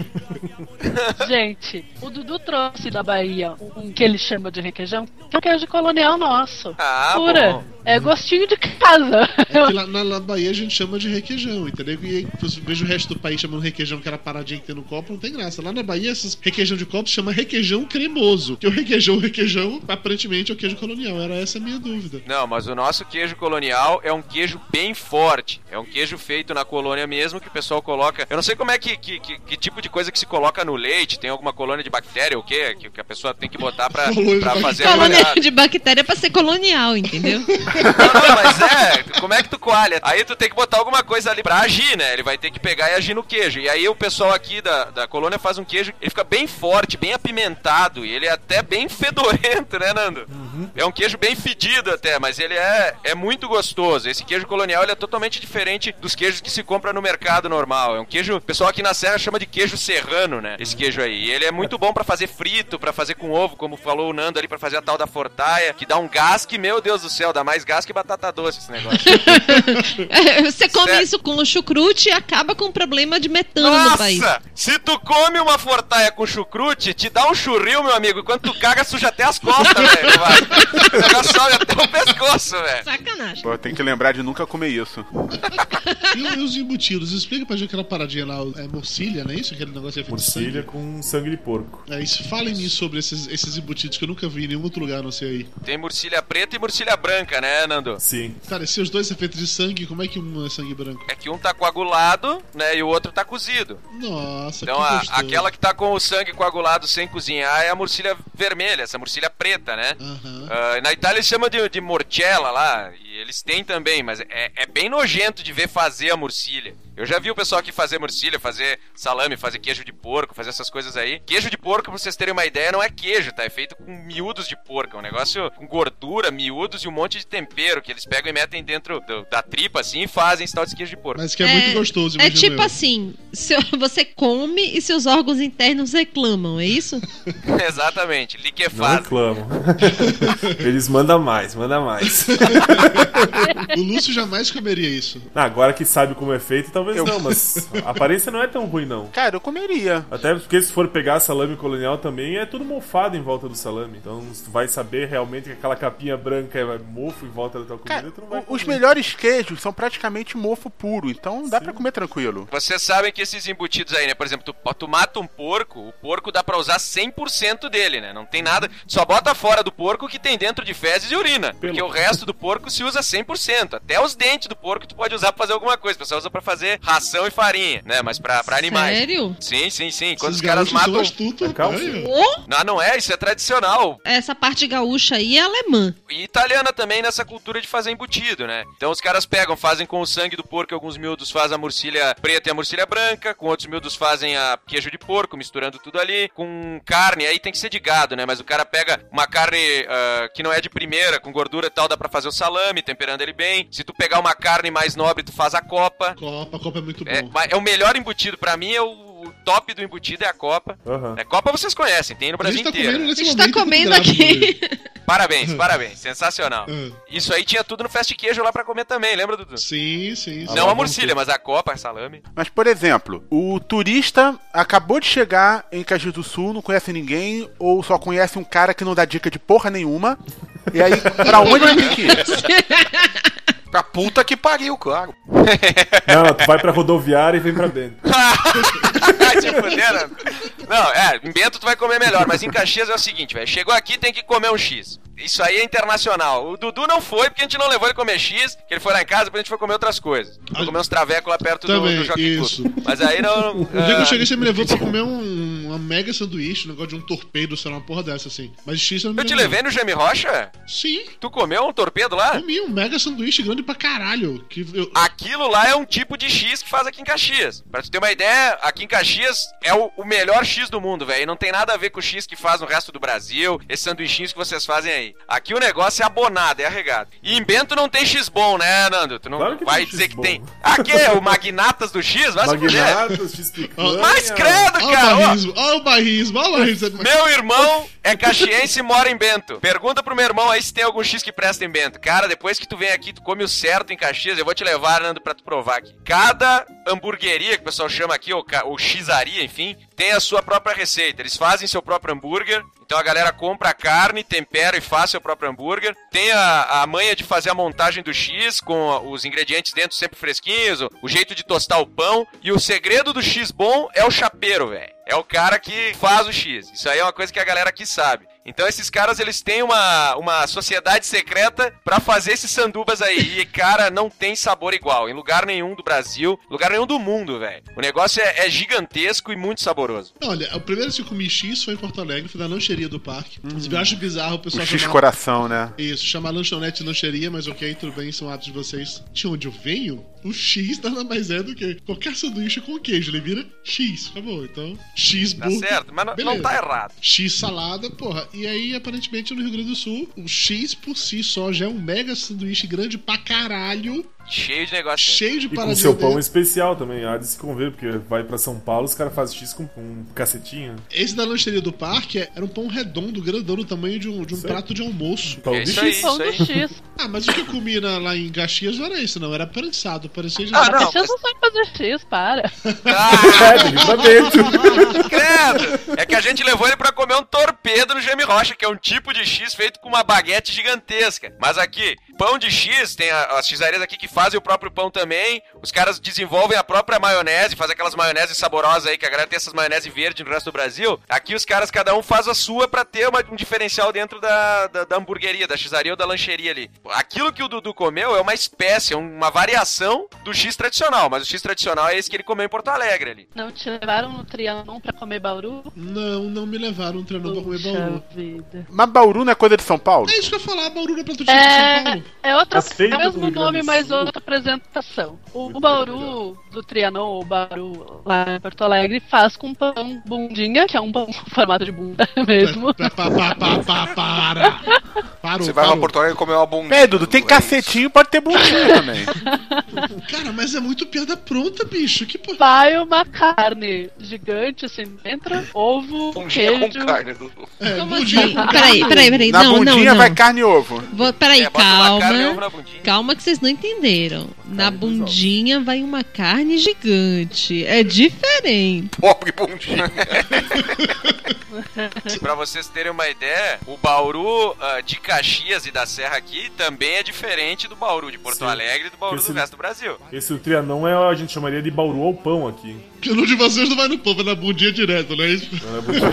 Speaker 8: Gente, o Dudu trouxe da Bahia um que ele chama de requeijão, que é o queijo colonial nosso.
Speaker 9: Ah,
Speaker 8: Pura.
Speaker 9: bom.
Speaker 8: É gostinho de casa.
Speaker 3: É que lá na, na Bahia a gente chama de requeijão, entendeu? E veja o resto do país chamando requeijão, aquela paradinha que tem no copo, não tem graça. Lá na Bahia, esses requeijão de copo chama requeijão cremoso. Que o requeijão, requeijão, aparentemente é o queijo colonial. Era essa a minha dúvida.
Speaker 9: Não, mas o nosso queijo colonial é um queijo bem forte. É um queijo feito na colônia mesmo, que o pessoal coloca. Eu não sei como é que, que, que- que tipo de coisa que se coloca no leite. Tem alguma colônia de bactéria ou o quê? Que, que a pessoa tem que botar pra,
Speaker 3: Colônia
Speaker 9: pra fazer a
Speaker 4: Colônia de bactéria pra ser colonial, entendeu?
Speaker 9: Mas é, como é que tu coalha? Aí tu tem que botar alguma coisa ali pra agir, né? Ele vai ter que pegar e agir no queijo. E aí o pessoal aqui da, da colônia faz um queijo, ele fica bem forte, bem apimentado, e ele é até bem fedorento, né, Nando? É um queijo bem fedido até, mas ele é, é muito gostoso. Esse queijo colonial ele é totalmente diferente dos queijos que se compra no mercado normal. É um queijo, o pessoal aqui na Serra chama de queijo serrano, né? Esse queijo aí. E ele é muito bom pra fazer frito, pra fazer com ovo, como falou o Nando ali, pra fazer a tal da fortaia, que dá um gás que, meu Deus do céu, dá mais gás que batata doce esse negócio.
Speaker 4: Você come
Speaker 9: Sério.
Speaker 4: isso com o chucrute e acaba com um problema de metano no país.
Speaker 9: Nossa! Se tu come uma fortaia com chucrute, te dá um churril, meu amigo, e quando tu caga, suja até as costas, velho. Vai. O negócio sobe até o pescoço, velho.
Speaker 4: Sacanagem.
Speaker 5: Pô, tem que lembrar de nunca comer isso.
Speaker 3: E, e os embutidos? Explica pra gente aquela paradinha lá, é morcilha, não é isso? Aquele negócio é feito
Speaker 7: Morcilha com sangue de porco.
Speaker 3: É isso. Falem-me sobre esses, esses embutidos que eu nunca vi em nenhum outro lugar, não sei aí.
Speaker 9: Tem murcilha preta e murcilha branca, né, Nando?
Speaker 7: Sim.
Speaker 3: Cara, se os dois são feitos de sangue, como é que um é sangue branco?
Speaker 9: É que um tá coagulado, né, e o outro tá cozido.
Speaker 3: Nossa,
Speaker 9: Então,
Speaker 3: que
Speaker 9: a-
Speaker 3: gostoso.
Speaker 9: aquela que tá com o sangue coagulado sem cozinhar é a murcilha vermelha, essa murcilha preta, né?
Speaker 3: Aham.
Speaker 9: Ah, na Itália eles chamam de, de morcella lá, e eles têm também, mas é, é bem nojento de ver fazer a murcilha. Eu já vi o pessoal aqui fazer murcilha, fazer salame, fazer queijo de porco, fazer essas coisas aí. Queijo de porco, pra vocês terem uma ideia, não é queijo, tá? É feito com miúdos de porco. É um negócio com gordura, miúdos e um monte de tempero que eles pegam e metem dentro do- da tripa assim e fazem esse tal de queijo de porco.
Speaker 3: Mas que é, muito gostoso,
Speaker 4: É tipo
Speaker 3: eu.
Speaker 4: assim, seu- você come e seus órgãos internos reclamam, é isso?
Speaker 9: Exatamente,
Speaker 7: Não
Speaker 9: liquefado.
Speaker 7: reclamam. Eles mandam mais, mandam mais.
Speaker 3: O Lúcio jamais comeria isso.
Speaker 7: Ah, agora que sabe como é feito, talvez
Speaker 5: Eu-
Speaker 7: não, mas a aparência não é tão ruim, não.
Speaker 5: Cara, eu comeria.
Speaker 7: Até porque se for pegar salame colonial também, é tudo mofado em volta do salame. Então, se tu vai saber realmente que aquela capinha branca é mofo em volta da tua comida,
Speaker 5: Cara,
Speaker 7: tu não vai
Speaker 5: o- os
Speaker 7: comer.
Speaker 5: melhores queijos são praticamente mofo puro, então dá pra comer tranquilo.
Speaker 9: Vocês sabem que esses embutidos aí, né? Por exemplo, tu, tu mata um porco, o porco dá pra usar 100% dele, né? Não tem nada. Só bota fora do porco o que tem dentro de fezes e urina. Porque o resto do porco se usa 100%. Até os dentes do porco tu pode usar pra fazer alguma coisa. O pessoal usa pra fazer ração e farinha, né? Mas pra, pra animais.
Speaker 4: Sério?
Speaker 9: Sim, sim, sim. Quando
Speaker 3: Esses
Speaker 9: os caras matam.
Speaker 7: calça.
Speaker 3: rapaz.
Speaker 9: Não, não é, isso é tradicional.
Speaker 4: Essa parte gaúcha aí é alemã.
Speaker 9: E italiana também nessa cultura de fazer embutido, né? Então os caras pegam, fazem com o sangue do porco, alguns miúdos fazem a murcilha preta e a murcilha branca, com outros miúdos fazem a queijo de porco, misturando tudo ali, com carne, aí tem que ser de gado, né? Mas o cara pega uma carne ah, que não é de primeira, com gordura e tal, dá pra fazer o salame, temperando ele bem. Se tu pegar uma carne mais nobre, tu faz a copa.
Speaker 3: Copa, Copa é muito
Speaker 9: É,
Speaker 3: bom.
Speaker 9: mas é o melhor embutido, pra mim é o o top do embutido é a copa.
Speaker 7: Aham.
Speaker 9: É copa vocês conhecem, tem no
Speaker 3: A
Speaker 9: Brasil
Speaker 3: gente tá
Speaker 9: inteiro.
Speaker 3: comendo
Speaker 9: né?
Speaker 3: nesse
Speaker 4: A gente tá comendo aqui.
Speaker 3: grávido.
Speaker 9: Parabéns, parabéns, sensacional.
Speaker 3: Ah.
Speaker 9: Isso aí tinha tudo no Fast Queijo lá pra comer também, lembra, Dudu?
Speaker 3: Sim, sim. sim.
Speaker 9: Não a morcilha, mas a copa, a salame.
Speaker 5: Mas, por exemplo, o turista acabou de chegar em Caxias do Sul, não conhece ninguém, ou só conhece um cara que não dá dica de porra nenhuma. E aí, pra onde ele tem que ir?
Speaker 6: Pra puta que pariu, claro.
Speaker 7: Não, tu vai pra rodoviária e vem pra
Speaker 9: se fuder, né? Não, é, em Bento tu vai comer melhor, mas em Caxias é o seguinte, velho. Chegou aqui, tem que comer um X. Isso aí é internacional. O Dudu não foi porque a gente não levou ele comer X, que ele foi lá em casa, depois a gente foi comer outras coisas. Foi comer uns travecos lá perto do,
Speaker 3: Também,
Speaker 9: do Jockey
Speaker 3: isso.
Speaker 9: Club. Mas aí não.
Speaker 3: O dia que eu
Speaker 9: ah,
Speaker 3: cheguei, você me levou pra comer um, uma mega sanduíche, um negócio de um torpedo, sei lá, uma porra dessa, assim. Mas X eu não
Speaker 9: Eu te levei no Gemi Rocha?
Speaker 3: Sim.
Speaker 9: Tu comeu um torpedo lá?
Speaker 3: Comi um mega sanduíche grande pra caralho. Que eu...
Speaker 9: Aquilo lá é um tipo de X que faz aqui em Caxias. Pra tu ter uma ideia, aqui em Caxias é o, o melhor X do mundo, velho. Não tem nada a ver com o X que faz no resto do Brasil, esses sanduichinhos que vocês fazem aí. Aqui o negócio é abonado, é arregado. E em Bento não tem X bom, né, Nando? Tu não
Speaker 7: Claro que
Speaker 9: vai
Speaker 7: tem
Speaker 9: dizer
Speaker 7: X
Speaker 9: que tem. Aqui é o Magnatas do X? Vai.
Speaker 7: Magnatas, X-Picanha.
Speaker 9: Mas credo,
Speaker 3: Olha o
Speaker 9: cara!
Speaker 3: olha o barrismo, olha o barrismo.
Speaker 9: Meu irmão é caxiense e mora em Bento. Pergunta pro meu irmão aí se tem algum X que presta em Bento. Cara, depois que tu vem aqui, tu come o certo em Caxias, eu vou te levar, Nando, pra tu provar aqui. Cada hamburgueria que o pessoal chama aqui, ou, ca- ou xizaria, enfim, tem a sua própria receita. Eles fazem seu próprio hambúrguer. Então a galera compra a carne, tempera e faz seu próprio hambúrguer. Tem a, a manha de fazer a montagem do X com os ingredientes dentro sempre fresquinhos, o, o jeito de tostar o pão. E o segredo do X bom é o chapeiro, velho. É o cara que faz o X. Isso aí é uma coisa que a galera aqui sabe. Então esses caras, eles têm uma, uma sociedade secreta pra fazer esses sandubas aí. E, cara, não tem sabor igual. Em lugar nenhum do Brasil, lugar nenhum do mundo, velho. O negócio é, é gigantesco e muito saboroso.
Speaker 3: Olha, o primeiro que eu comi X foi em Porto Alegre, foi na lancheria do parque. Eu acho bizarro o
Speaker 5: O
Speaker 3: pessoal
Speaker 5: X
Speaker 3: chamar-
Speaker 5: coração, né?
Speaker 3: Isso, chamar lanchonete lancheria, mas ok, tudo bem, são atos de vocês. De onde eu venho, o X nada mais é do que qualquer sanduíche com queijo. Ele vira X, acabou. Então, X
Speaker 9: Tá
Speaker 3: burger.
Speaker 9: certo? Mas não, não
Speaker 3: beleza.
Speaker 9: tá errado.
Speaker 3: X salada, porra. E aí, aparentemente, no Rio Grande do Sul, o X por si só já é um mega sanduíche grande pra caralho,
Speaker 9: Cheio de negócio.
Speaker 3: cheio de
Speaker 7: E com
Speaker 3: paradinha
Speaker 7: seu pão especial também, há de se conver, porque vai pra São Paulo, os caras fazem X com um cacetinho.
Speaker 3: Esse da lancheria do parque é- era um pão redondo, grandão, do tamanho de um, de um prato de almoço.
Speaker 7: Pão
Speaker 9: É
Speaker 7: de X.
Speaker 8: Pão
Speaker 9: aí.
Speaker 8: X.
Speaker 3: Ah, mas o que eu comi na- lá em Caxias não era isso, não. Era prensado. Parecia já.
Speaker 9: Ah, não.
Speaker 8: Vocês não sabem fazer X, para.
Speaker 9: Ah,
Speaker 7: É, dentro.
Speaker 9: credo! É que a gente levou ele pra comer um torpedo no Gemi Rocha, que é um tipo de X feito com uma baguete gigantesca. Mas aqui, pão de X, tem a- as xarias aqui que fazem o próprio pão também. Os caras desenvolvem a própria maionese, fazem aquelas maioneses saborosas aí, que a galera tem essas maionese verde no resto do Brasil. Aqui os caras, cada um faz a sua pra ter uma- um diferencial dentro da, da, da hamburgueria, da xaria ou da lancheria ali. Aquilo que o Dudu comeu é uma espécie, é uma variação do X tradicional, mas o X tradicional é esse que ele comeu em Porto Alegre ali.
Speaker 8: Não te levaram no Trianon pra comer Bauru?
Speaker 3: Não, não me levaram um treinador pra comer Bauru.
Speaker 8: Vida.
Speaker 5: Mas Bauru não é coisa de São Paulo?
Speaker 3: É isso que eu ia falar, Bauru não é de São Paulo.
Speaker 8: É, é outra, é o mesmo nome, mas. Outra apresentação. O, Bauru do Trianon, o Bauru lá em Porto Alegre, faz com pão bundinha, que é um pão com formato de bunda mesmo.
Speaker 3: Pa, pa, pa, pa, pa, para. Parou,
Speaker 6: Você vai lá
Speaker 3: parou.
Speaker 6: pra Porto Alegre comer uma bundinha.
Speaker 5: É, Dudu, tem
Speaker 6: É
Speaker 5: cacetinho, pode ter bundinha também.
Speaker 3: Cara, mas é muito piada pronta, bicho. Que porra.
Speaker 8: Vai uma carne gigante assim dentro, ovo.
Speaker 6: Bundinha com
Speaker 8: queijo.
Speaker 6: carne, Dudu.
Speaker 3: É,
Speaker 4: Como
Speaker 3: bundinha
Speaker 4: assim?
Speaker 3: com
Speaker 4: Peraí, peraí, peraí.
Speaker 5: Na
Speaker 4: não,
Speaker 5: bundinha
Speaker 4: não, não.
Speaker 5: vai carne e ovo.
Speaker 4: Vou, peraí,
Speaker 9: É, uma carne ovo
Speaker 4: calma. Calma que vocês não entenderam.
Speaker 7: Pero Na
Speaker 4: bundinha vai uma carne gigante. É diferente.
Speaker 6: Pobre bundinha.
Speaker 9: Pra vocês terem uma ideia, o Bauru ah, de Caxias e da Serra aqui também é diferente do Bauru de Porto
Speaker 7: Sim.
Speaker 9: Alegre e do Bauru
Speaker 7: Esse-
Speaker 9: do resto do Brasil.
Speaker 7: Esse o Trianon é, a gente chamaria de Bauru ao pão aqui.
Speaker 3: Que no de vocês não vai no pão, vai na bundinha direto, não é isso?
Speaker 7: Não é bundinha.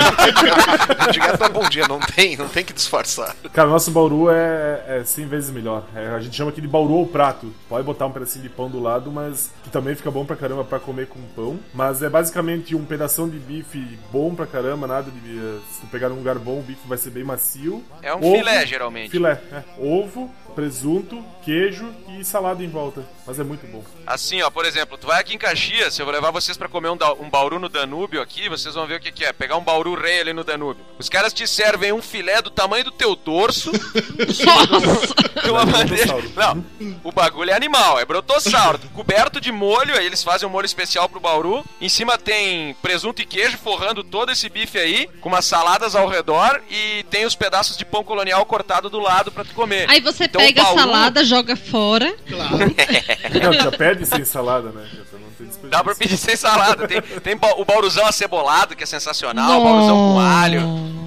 Speaker 6: Direto na bundinha, não tem, não tem que disfarçar.
Speaker 7: Cara, nosso Bauru é, é 100 vezes melhor. É, a gente chama aqui de Bauru ao prato. Pode botar um pedacinho de pão do lado, mas que também fica bom pra caramba pra comer com pão. Mas é basicamente um pedação de bife bom pra caramba, nada de. eh, Se tu pegar num lugar bom, o bife vai ser bem macio.
Speaker 9: É um filé, geralmente.
Speaker 7: Filé, é. Ovo, presunto, queijo e salada em volta. Mas é muito bom.
Speaker 9: Assim, ó, por exemplo, tu vai aqui em Caxias, eu vou levar vocês pra comer um, um bauru no Danúbio aqui, vocês vão ver o que, que é. Pegar um bauru rei ali no Danúbio. Os caras te servem um filé do tamanho do teu dorso. de uma bandeja. Não, o bagulho é animal, é brotossauro. coberto de molho, aí eles fazem um molho especial pro bauru. Em cima tem presunto e queijo forrando todo esse bife aí, com umas saladas ao redor e tem os pedaços de pão colonial cortado do lado pra tu comer.
Speaker 4: Aí você
Speaker 9: Então,
Speaker 4: pega a salada, joga fora.
Speaker 7: Não, já pede sem salada, né? Não desperdício.
Speaker 9: Dá pra pedir sem salada. Tem, tem o bauruzão acebolado, que é sensacional. O bauruzão com alho.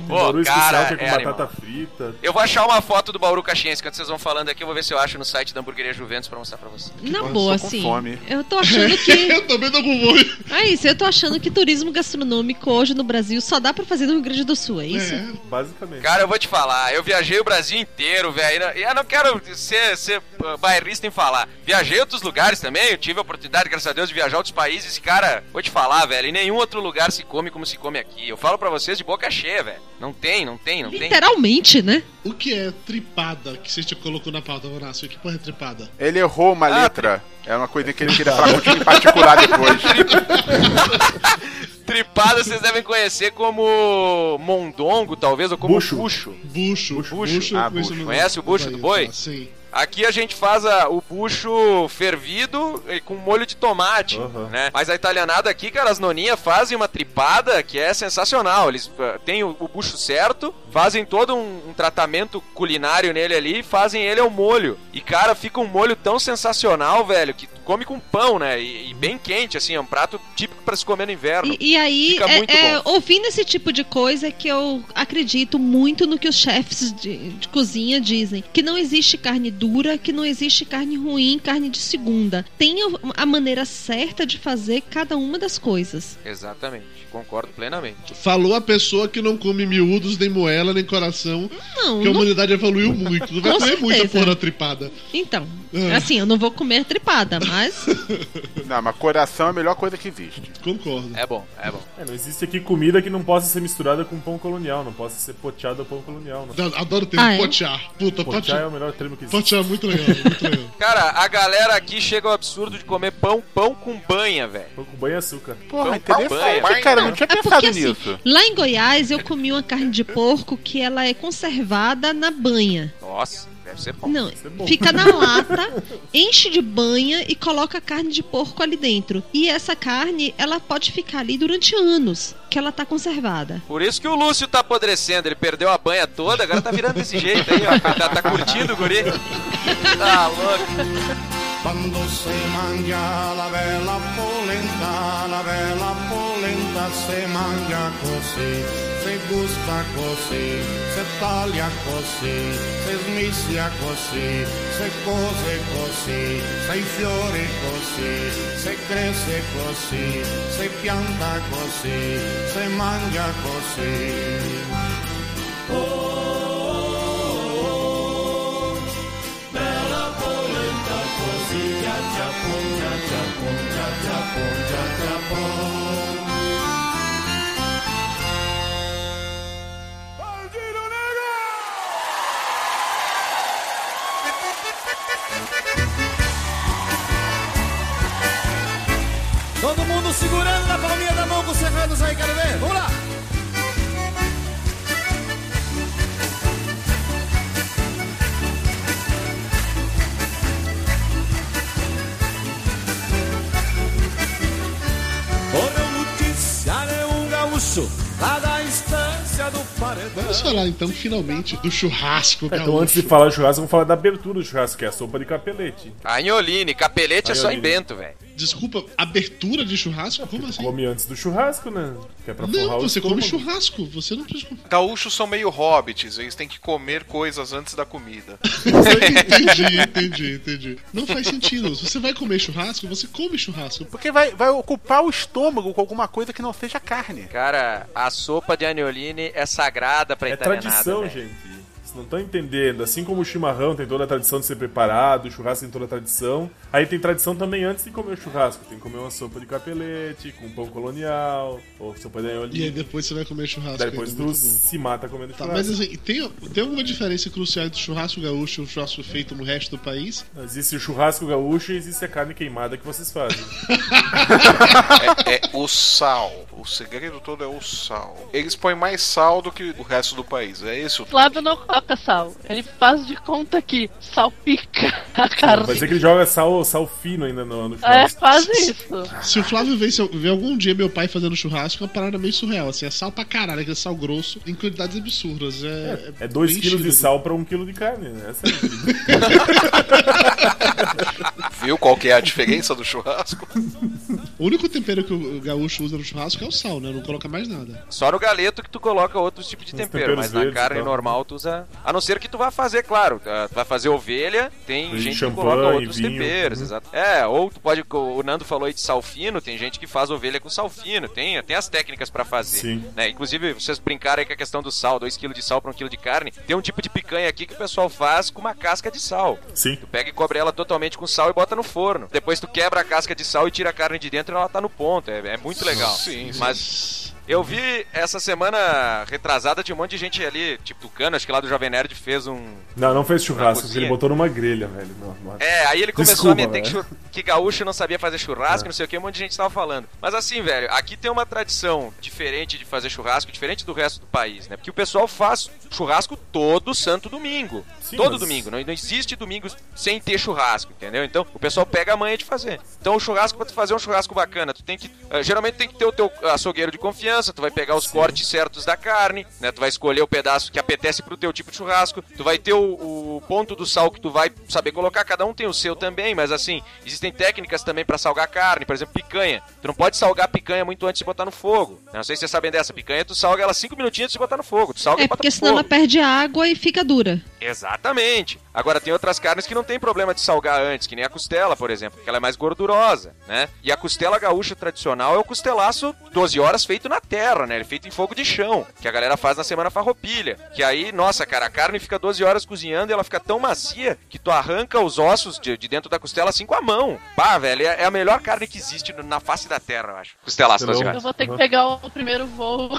Speaker 9: Pô,
Speaker 7: Bauru
Speaker 9: cara,
Speaker 7: especial que é com
Speaker 9: é
Speaker 7: batata
Speaker 9: animal.
Speaker 7: frita.
Speaker 9: Eu vou achar uma foto do Bauru Caxiense. Quando vocês vão falando aqui, eu vou ver se eu acho no site da Hamburgueria Juventus pra mostrar pra vocês.
Speaker 4: Na boa,
Speaker 5: tô com
Speaker 4: assim.
Speaker 5: fome.
Speaker 4: Eu tô achando que.
Speaker 3: eu também tô com fome.
Speaker 4: É isso, eu tô achando que turismo gastronômico hoje no Brasil só dá pra fazer no Rio Grande do Sul, é isso?
Speaker 7: Basicamente.
Speaker 9: Cara, eu vou te falar, eu viajei o Brasil inteiro, velho. E eu não quero ser, ser uh, bairrista em falar. Viajei outros lugares também, eu tive a oportunidade, graças a Deus, de viajar outros países. E, cara, vou te falar, velho, em nenhum outro lugar se come como se come aqui. Eu falo pra vocês de boca cheia, velho. Não tem, não tem, não tem.
Speaker 4: Literalmente, né?
Speaker 3: O que é tripada que você te colocou na pauta, Horácio? Que porra é tripada?
Speaker 5: Ele errou uma
Speaker 9: Ah,
Speaker 5: letra. É uma coisa que ele queria falar contigo em particular depois.
Speaker 9: Tripada vocês devem conhecer como mondongo, talvez, ou como
Speaker 7: Bucho.
Speaker 9: bucho.
Speaker 3: Bucho.
Speaker 9: Bucho.
Speaker 3: Bucho,
Speaker 9: Ah, bucho. Conhece o bucho do boi?
Speaker 3: Sim.
Speaker 9: Aqui a gente faz a- o bucho fervido e com molho de tomate, né? Mas a italianada aqui, cara, as noninhas fazem uma tripada que é sensacional. Eles ah, têm o, o bucho certo, fazem todo um, um tratamento culinário nele ali e fazem ele ao molho. E, cara, fica um molho tão sensacional, velho, que come com pão, né? E, e bem quente, assim, é um prato típico pra se comer no inverno.
Speaker 4: E, e aí,
Speaker 9: Fica
Speaker 4: é-
Speaker 9: muito
Speaker 4: é,
Speaker 9: bom.
Speaker 4: ouvindo esse tipo de coisa que eu acredito muito no que os chefes de, de cozinha dizem. Que não existe carne dura, que não existe carne ruim, carne de segunda. Tem a, maneira certa de fazer cada uma das coisas.
Speaker 9: Exatamente, concordo plenamente.
Speaker 3: Falou a pessoa que não come miúdos, nem moela, nem coração.
Speaker 4: Não,
Speaker 3: que a
Speaker 4: não-
Speaker 3: humanidade evoluiu muito. Não vai
Speaker 4: Com
Speaker 3: comer muita porra tripada.
Speaker 4: Então,
Speaker 3: Ah.
Speaker 4: assim, eu não vou comer tripada, mas.
Speaker 5: Não, mas coração é a melhor coisa que existe.
Speaker 3: Concordo.
Speaker 9: É bom, é bom.
Speaker 7: É, não existe aqui comida que não possa ser misturada com pão colonial, não possa ser poteada ao pão colonial. Não.
Speaker 3: Adoro o termo
Speaker 4: Ah, é?
Speaker 3: potear. Puta,
Speaker 7: Potear
Speaker 3: potear.
Speaker 7: é o melhor termo que existe.
Speaker 3: Potear é muito legal, muito legal.
Speaker 9: Cara, a galera aqui chega ao absurdo de comer pão, pão com banha, velho.
Speaker 7: Pão com banho e açúcar.
Speaker 5: Porra,
Speaker 9: Pão
Speaker 5: interessante,
Speaker 9: banha.
Speaker 5: cara. Não tinha
Speaker 4: É
Speaker 5: pensado
Speaker 4: porque assim,
Speaker 5: nisso.
Speaker 4: lá em Goiás eu comi uma carne de porco que ela é conservada na banha.
Speaker 9: Nossa, deve ser bom.
Speaker 4: Não,
Speaker 7: é bom.
Speaker 4: fica na lata, enche de banha e coloca carne de porco ali dentro. E essa carne, ela pode ficar ali durante anos, que ela tá conservada.
Speaker 9: Por isso que o Lúcio tá apodrecendo. Ele perdeu a banha toda, agora tá virando desse jeito aí, ó. Tá, tá curtindo o guri. Tá louco.
Speaker 11: Quando se mangia la bella polenta, la bella polenta se mangia così, se gusta così, se taglia così, se smisia così, se cose così, se i fiori così, se cresce così, se pianta così, se mangia così.
Speaker 12: Todo mundo segurando na palminha da mão com os cerrados aí, quero ver. Vamos lá. Correu notícia de gaúcho lá da instância do paredão.
Speaker 3: Vamos falar então, finalmente, do churrasco,
Speaker 7: então,
Speaker 3: gaúcho.
Speaker 7: antes de falar do churrasco, vamos falar da abertura do churrasco, que é a sopa de capelete.
Speaker 9: Anholine, capelete é só em
Speaker 7: Anholine.
Speaker 9: Bento, velho.
Speaker 3: Desculpa, abertura de churrasco? Como assim?
Speaker 7: Come antes do churrasco, né? Que é pra forrar
Speaker 3: Não,
Speaker 7: o
Speaker 3: você come churrasco. Você não precisa comer.
Speaker 6: Gaúchos são meio hobbits, eles têm que comer coisas antes da comida.
Speaker 3: entendi, entendi, entendi. Não faz sentido. Se você vai comer churrasco, você come churrasco.
Speaker 5: Porque vai, vai ocupar o estômago com alguma coisa que não seja carne.
Speaker 9: Cara, a sopa de anholine é sagrada pra
Speaker 7: É
Speaker 9: italianada,
Speaker 7: tradição,
Speaker 9: velho.
Speaker 7: gente. Não estão entendendo. Assim como o chimarrão tem toda a tradição de ser preparado, o churrasco tem toda a tradição. Aí tem tradição também antes de comer o churrasco. Tem que comer uma sopa de capelete, com pão colonial, ou sopa de
Speaker 3: E aí depois você vai comer churrasco.
Speaker 7: Daí depois
Speaker 3: ainda,
Speaker 7: tu se mata comendo
Speaker 3: Tá,
Speaker 7: churrasco.
Speaker 3: mas assim, tem, tem alguma diferença crucial entre o churrasco gaúcho e o churrasco feito no resto do país?
Speaker 7: Existe o churrasco gaúcho e existe a carne queimada que vocês fazem.
Speaker 6: É, é o sal. O segredo todo é o sal. Eles põem mais sal do que o resto do país. É esse o
Speaker 8: Flávio não coloca sal. Ele faz de conta que salpica a carne.
Speaker 7: Vai dizer que ele joga sal, sal fino ainda no, no
Speaker 8: É,
Speaker 7: churrasco.
Speaker 8: quase isso.
Speaker 3: Se o Flávio vê, eu- vê algum dia meu pai fazendo churrasco, é uma parada meio surreal. Assim, é sal pra caralho, aquele sal grosso, em quantidades absurdas. É,
Speaker 7: É 2
Speaker 3: bem
Speaker 7: quilos de sal pra 1 um quilo de carne, né? Essa é.
Speaker 6: Viu qual que é a diferença do churrasco?
Speaker 3: O único tempero que o gaúcho usa no churrasco é o sal, né? Não coloca mais nada.
Speaker 9: Só no galeto que tu coloca outros tipos de tempero,
Speaker 3: temperos
Speaker 9: mas na
Speaker 3: verdes
Speaker 9: carne
Speaker 3: tal.
Speaker 9: normal tu usa. A não ser que tu vá fazer, claro. ah, Tu vai fazer ovelha, tem
Speaker 7: Tem
Speaker 9: gente que coloca outros
Speaker 7: vinho,
Speaker 9: temperos,
Speaker 7: uhum.
Speaker 9: exato. É, ou tu pode. O Nando falou aí de sal fino, tem gente que faz ovelha com sal fino, tem, tem as técnicas pra fazer.
Speaker 7: Sim.
Speaker 9: Né? Inclusive, vocês brincaram aí com a questão do sal, 2kg de sal pra 1kg de carne. Tem um tipo de picanha aqui que o pessoal faz com uma casca de sal.
Speaker 7: Sim.
Speaker 9: Tu pega e cobre ela totalmente com sal e bota no forno. Depois tu quebra a casca de sal e tira a carne de dentro e ela tá no ponto. É, é muito legal.
Speaker 6: Sim, sim.
Speaker 9: Mas eu vi essa semana retrasada de um monte de gente ali, tipo Tucano, acho que lá do Jovem Nerd fez um.
Speaker 7: Não, não fez churrasco, ele botou numa grelha, velho. Não, não.
Speaker 9: É, aí ele começou
Speaker 7: Desculpa,
Speaker 9: a meter que,
Speaker 7: velho.
Speaker 9: Que gaúcho não sabia fazer churrasco,
Speaker 7: É.
Speaker 9: não sei o que, um monte de gente tava falando. Mas assim, velho, aqui tem uma tradição diferente de fazer churrasco, diferente do resto do país, né? Porque o pessoal faz churrasco todo santo domingo.
Speaker 7: Sim,
Speaker 9: todo
Speaker 7: mas-
Speaker 9: domingo. Não, não existe domingo sem ter churrasco, entendeu? Então o pessoal pega a manha de fazer. Então o churrasco, pra tu fazer um churrasco bacana, tu tem que. eh, geralmente tem que ter o teu açougueiro de confiança, tu vai pegar os cortes certos da carne, né? Tu vai escolher o pedaço que apetece pro teu tipo de churrasco, tu vai ter o, o ponto do sal que tu vai saber colocar, cada um tem o seu também, mas assim, existem técnicas também pra salgar carne, por exemplo, picanha. Tu não pode salgar picanha muito antes de botar no fogo. né? Não sei se vocês sabem dessa. Picanha, tu salga ela 5 minutinhos antes de botar no fogo. Tu salga
Speaker 4: É
Speaker 9: e bota
Speaker 4: porque
Speaker 9: no
Speaker 4: senão
Speaker 9: fogo.
Speaker 4: ela perde água e fica dura.
Speaker 9: Exatamente. Agora tem outras carnes que não tem problema de salgar antes, que nem a costela, por exemplo, que ela é mais gordurosa, né? E a costela gaúcha tradicional é o costelaço 12 horas feito na terra, né? Ele é feito em fogo de chão, que a galera faz na semana farroupilha. Que aí, nossa, cara, a carne fica 12 horas cozinhando e ela fica tão macia que tu arranca os ossos de, de dentro da costela assim com a mão. Pá, velho, é, é a melhor carne que existe na face da terra, eu acho. Costelaço 12
Speaker 8: Eu
Speaker 9: horas.
Speaker 8: vou ter que pegar o primeiro voo.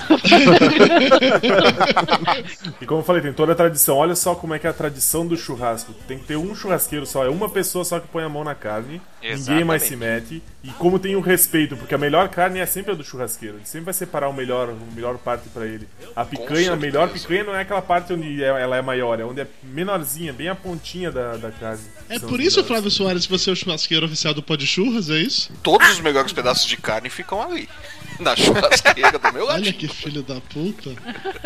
Speaker 7: E como eu falei, tem toda a tradição. Olha só como é que é a tradição do churrasco. Tem que ter um churrasqueiro só, é uma pessoa só que põe a mão na carne. Ninguém mais se mete. E como tem o respeito, porque a melhor carne é sempre a do churrasqueiro. Ele sempre vai separar o melhor, o melhor parte pra ele. A picanha, a melhor picanha não é aquela parte onde é- ela é maior, é onde é menorzinha, bem a pontinha da, da carne.
Speaker 3: É por isso,
Speaker 7: melhores.
Speaker 3: Flávio Soares, que você é o churrasqueiro oficial do Pó de Churras, é isso?
Speaker 6: Todos os melhores pedaços de carne ficam ali. Na churrasqueira do meu lado.
Speaker 3: Olha que filho da puta.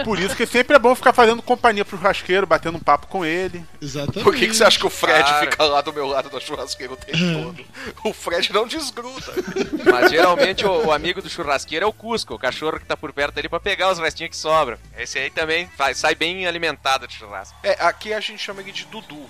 Speaker 5: Por isso que sempre é bom ficar fazendo companhia pro churrasqueiro, batendo um papo com ele.
Speaker 3: Exatamente.
Speaker 6: Por que, que você acha que o Fred
Speaker 9: Cara.
Speaker 6: fica lá do meu lado da churrasqueira o tempo todo? O Fred não desgruda.
Speaker 9: Mas geralmente o, o amigo do churrasqueiro é o Cusco, o cachorro que tá por perto ali pra pegar os restinhos que sobram. Esse aí também faz- sai bem alimentado de churrasco.
Speaker 6: É, aqui a gente chama ele de Dudu.